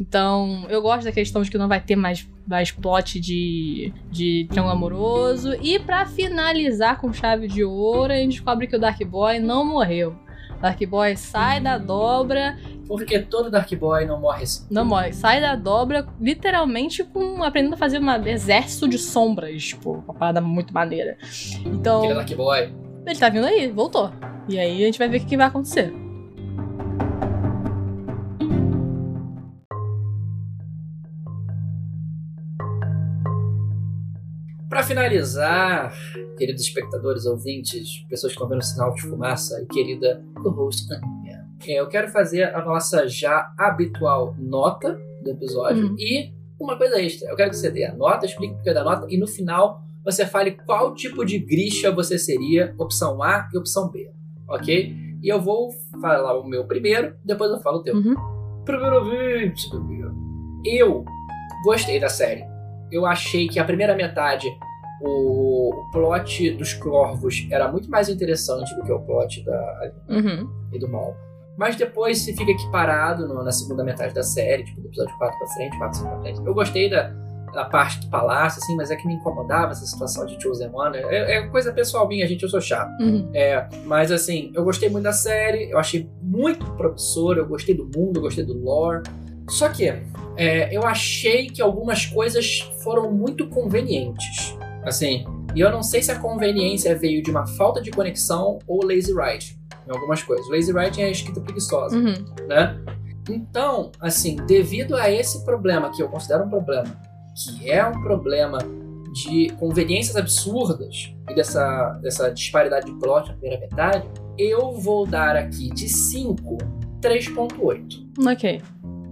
B: Então, eu gosto da questão de que não vai ter mais, mais plot de, de triângulo amoroso. E pra finalizar com chave de ouro, a gente descobre que o Dark Boy não morreu. Dark Boy sai da dobra,
A: Porque todo Dark Boy não morre assim.
B: não morre, sai da dobra literalmente com aprendendo a fazer um exército de sombras, tipo, uma parada muito maneira. Então,
A: Aquele Dark Boy.
B: ele tá vindo aí, voltou. E aí a gente vai ver o que que vai acontecer.
A: Pra finalizar, queridos espectadores, ouvintes, pessoas que estão vendo o sinal de fumaça e querida co-host Aninha, é, eu quero fazer a nossa já habitual nota do episódio
B: Hum.
A: e uma coisa extra. Eu quero que você dê a nota, explique o porquê da nota e no final você fale qual tipo de grisha você seria, opção A e opção B, ok? E eu vou falar o meu primeiro, depois eu falo o teu.
B: Uhum.
A: Primeiro ouvinte, bebê. Eu gostei da série. Eu achei que a primeira metade, o, plot dos corvos era muito mais interessante do que o plot da Aline
B: Uhum.
A: e do mal. Mas depois você fica aqui parado no- na segunda metade da série, tipo do episódio 4 pra frente, 4 5 pra frente. Eu gostei da, da parte do palácio, assim, mas é que me incomodava essa situação de Chosen One. É, é coisa pessoal minha, gente, eu sou chato.
B: Uhum.
A: É, mas assim, eu gostei muito da série, eu achei muito promissora, eu gostei do mundo, eu gostei do lore. Só que é, eu achei que algumas coisas foram muito convenientes. Assim, e eu não sei se a conveniência veio de uma falta de conexão ou lazy writing em algumas coisas. Lazy writing é a escrita preguiçosa
B: Uhum.
A: né? Então, assim, devido a esse problema, que eu considero um problema, que é um problema de conveniências absurdas e dessa, dessa disparidade de plot na primeira metade, eu vou dar aqui de 5, 3.8,
B: Ok.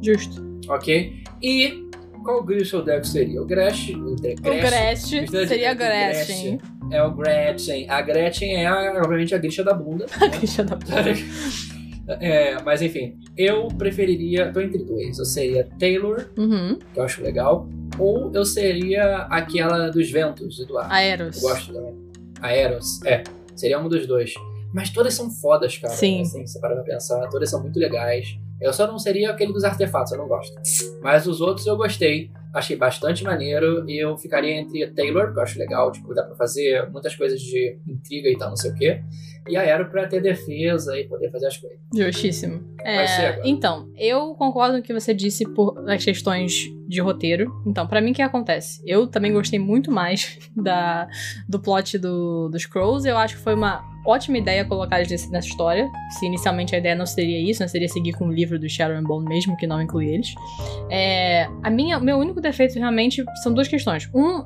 B: Justo.
A: Ok? E qual Grisha eu devo seria? O Gresh, o Gresh,
B: Gretchen
A: Gretchen,
B: seria a
A: Gretchen.
B: Gretchen.
A: é o Gretchen. A Gretchen é, a- obviamente, a Grisha da bunda. *laughs* né?
B: Deixa eu dar *laughs*
A: É, mas enfim, eu preferiria. Tô entre dois. Eu seria Taylor,
B: Uhum.
A: que eu acho legal, ou eu seria aquela dos ventos, Eduardo.
B: Aeros.
A: Eu gosto também. Aeros, é. Seria um dos dois. Mas todas são fodas, cara.
B: Sim.
A: Assim, você para pra pensar, todas são muito legais. Eu só não seria aquele dos artefatos, eu não gosto. Mas os outros eu gostei. Achei bastante maneiro. E eu ficaria entre a Taylor, que eu acho legal, tipo, dá pra fazer muitas coisas de intriga e tal, não sei o quê. E a Aero pra ter defesa e poder fazer as coisas.
B: Justíssimo. É, então, eu concordo com o que você disse por as questões de roteiro. Então, pra mim, o que acontece? Eu também gostei muito mais *laughs* da, do plot do, dos Crows. Eu acho que foi uma ótima ideia colocar eles nessa história. Se inicialmente a ideia não seria isso, né? Seria seguir com o livro do Shadow and Bone mesmo, que não inclui eles. É, a minha, meu único defeito realmente são duas questões. Um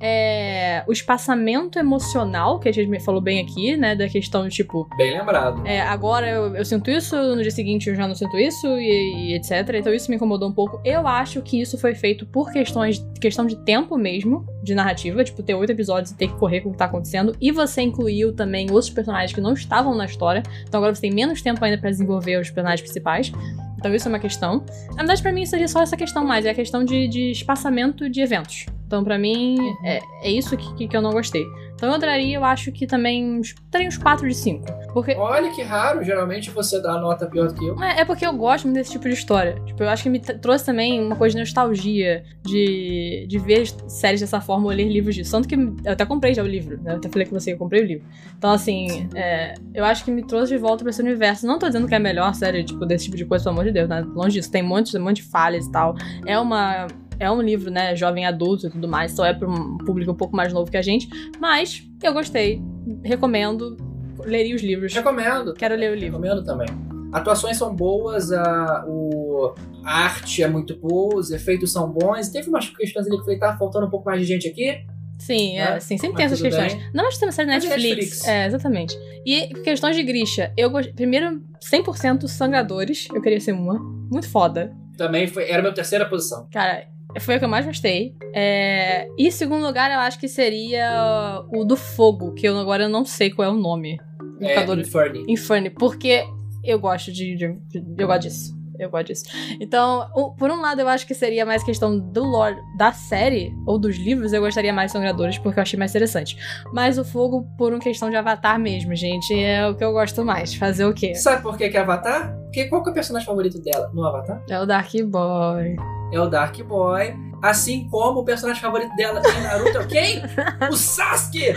B: é o espaçamento emocional, que a gente me falou bem aqui, né? Da questão de tipo,
A: Bem lembrado.
B: é, agora eu, eu sinto isso, no dia seguinte eu já não sinto isso, e, e etc. Então isso me incomodou um pouco. Eu acho que isso foi feito por questões, questão de tempo mesmo, de narrativa, tipo, ter oito episódios e ter que correr com o que tá acontecendo. E você incluiu também outros personagens que não estavam na história. Então agora você tem menos tempo ainda pra desenvolver os personagens principais. Então isso é uma questão. Na verdade, pra mim seria só essa questão mais, é a questão de, de espaçamento de eventos. Então, pra mim, é, é isso que, que, eu não gostei. Então eu daria, eu acho que também daria uns 4 de 5. Porque
A: Olha que raro, geralmente você dá nota pior do que eu.
B: é, é porque eu gosto muito desse tipo de história. Tipo, eu acho que me trouxe também uma coisa de nostalgia de, de ver séries dessa forma ou ler livros disso. Tanto que eu até comprei já o livro, né? Eu até falei com você que eu comprei o livro. Então, assim, é, eu acho que me trouxe de volta pra esse universo. Não tô dizendo que é a melhor série, tipo, desse tipo de coisa, pelo amor de Deus, né? Longe disso. Tem um monte, um monte de falhas e tal. É uma. É um livro, né, jovem adulto e tudo mais, então é para um público um pouco mais novo que a gente. Mas eu gostei, recomendo, leria os livros.
A: Recomendo.
B: Quero ler o livro.
A: Recomendo também. Atuações são boas, a, o, a arte é muito boa, os efeitos são bons. Teve umas questões ali que eu falei, tá faltando um pouco mais de gente aqui.
B: Sim, é,
A: Né?
B: sim, sempre tem essas questões.
A: bem.
B: Não, mas tem uma série Netflix.
A: Netflix.
B: É, exatamente. E questões de Grisha. Eu gost... Primeiro, 100% sangradores. Eu queria ser uma. Muito foda.
A: Também foi, era a minha terceira posição.
B: Cara, foi o que eu mais gostei. É... E segundo lugar, eu acho que seria o do fogo, que eu agora eu não sei qual é o nome.
A: É, Inferni.
B: Inferno, porque eu gosto de, de- de- Eu gosto disso. Eu gosto disso. Então, o- por um lado, eu acho que seria mais questão do lore da série ou dos livros, eu gostaria mais de Sangradores, porque eu achei mais interessante. Mas o fogo, por uma questão de avatar mesmo, gente, é o que eu gosto mais. Fazer o quê?
A: Sabe por que que é Avatar? Porque qual que é o personagem favorito dela no Avatar?
B: É o Dark Boy.
A: É o Dark Boy. Assim como o personagem favorito dela em Naruto é o quem? o Sasuke!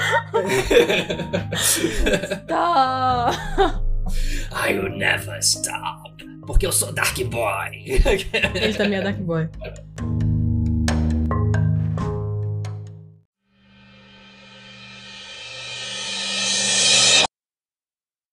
B: Tá.
A: I will never stop. Porque eu sou Dark Boy.
B: Ele também é Dark Boy.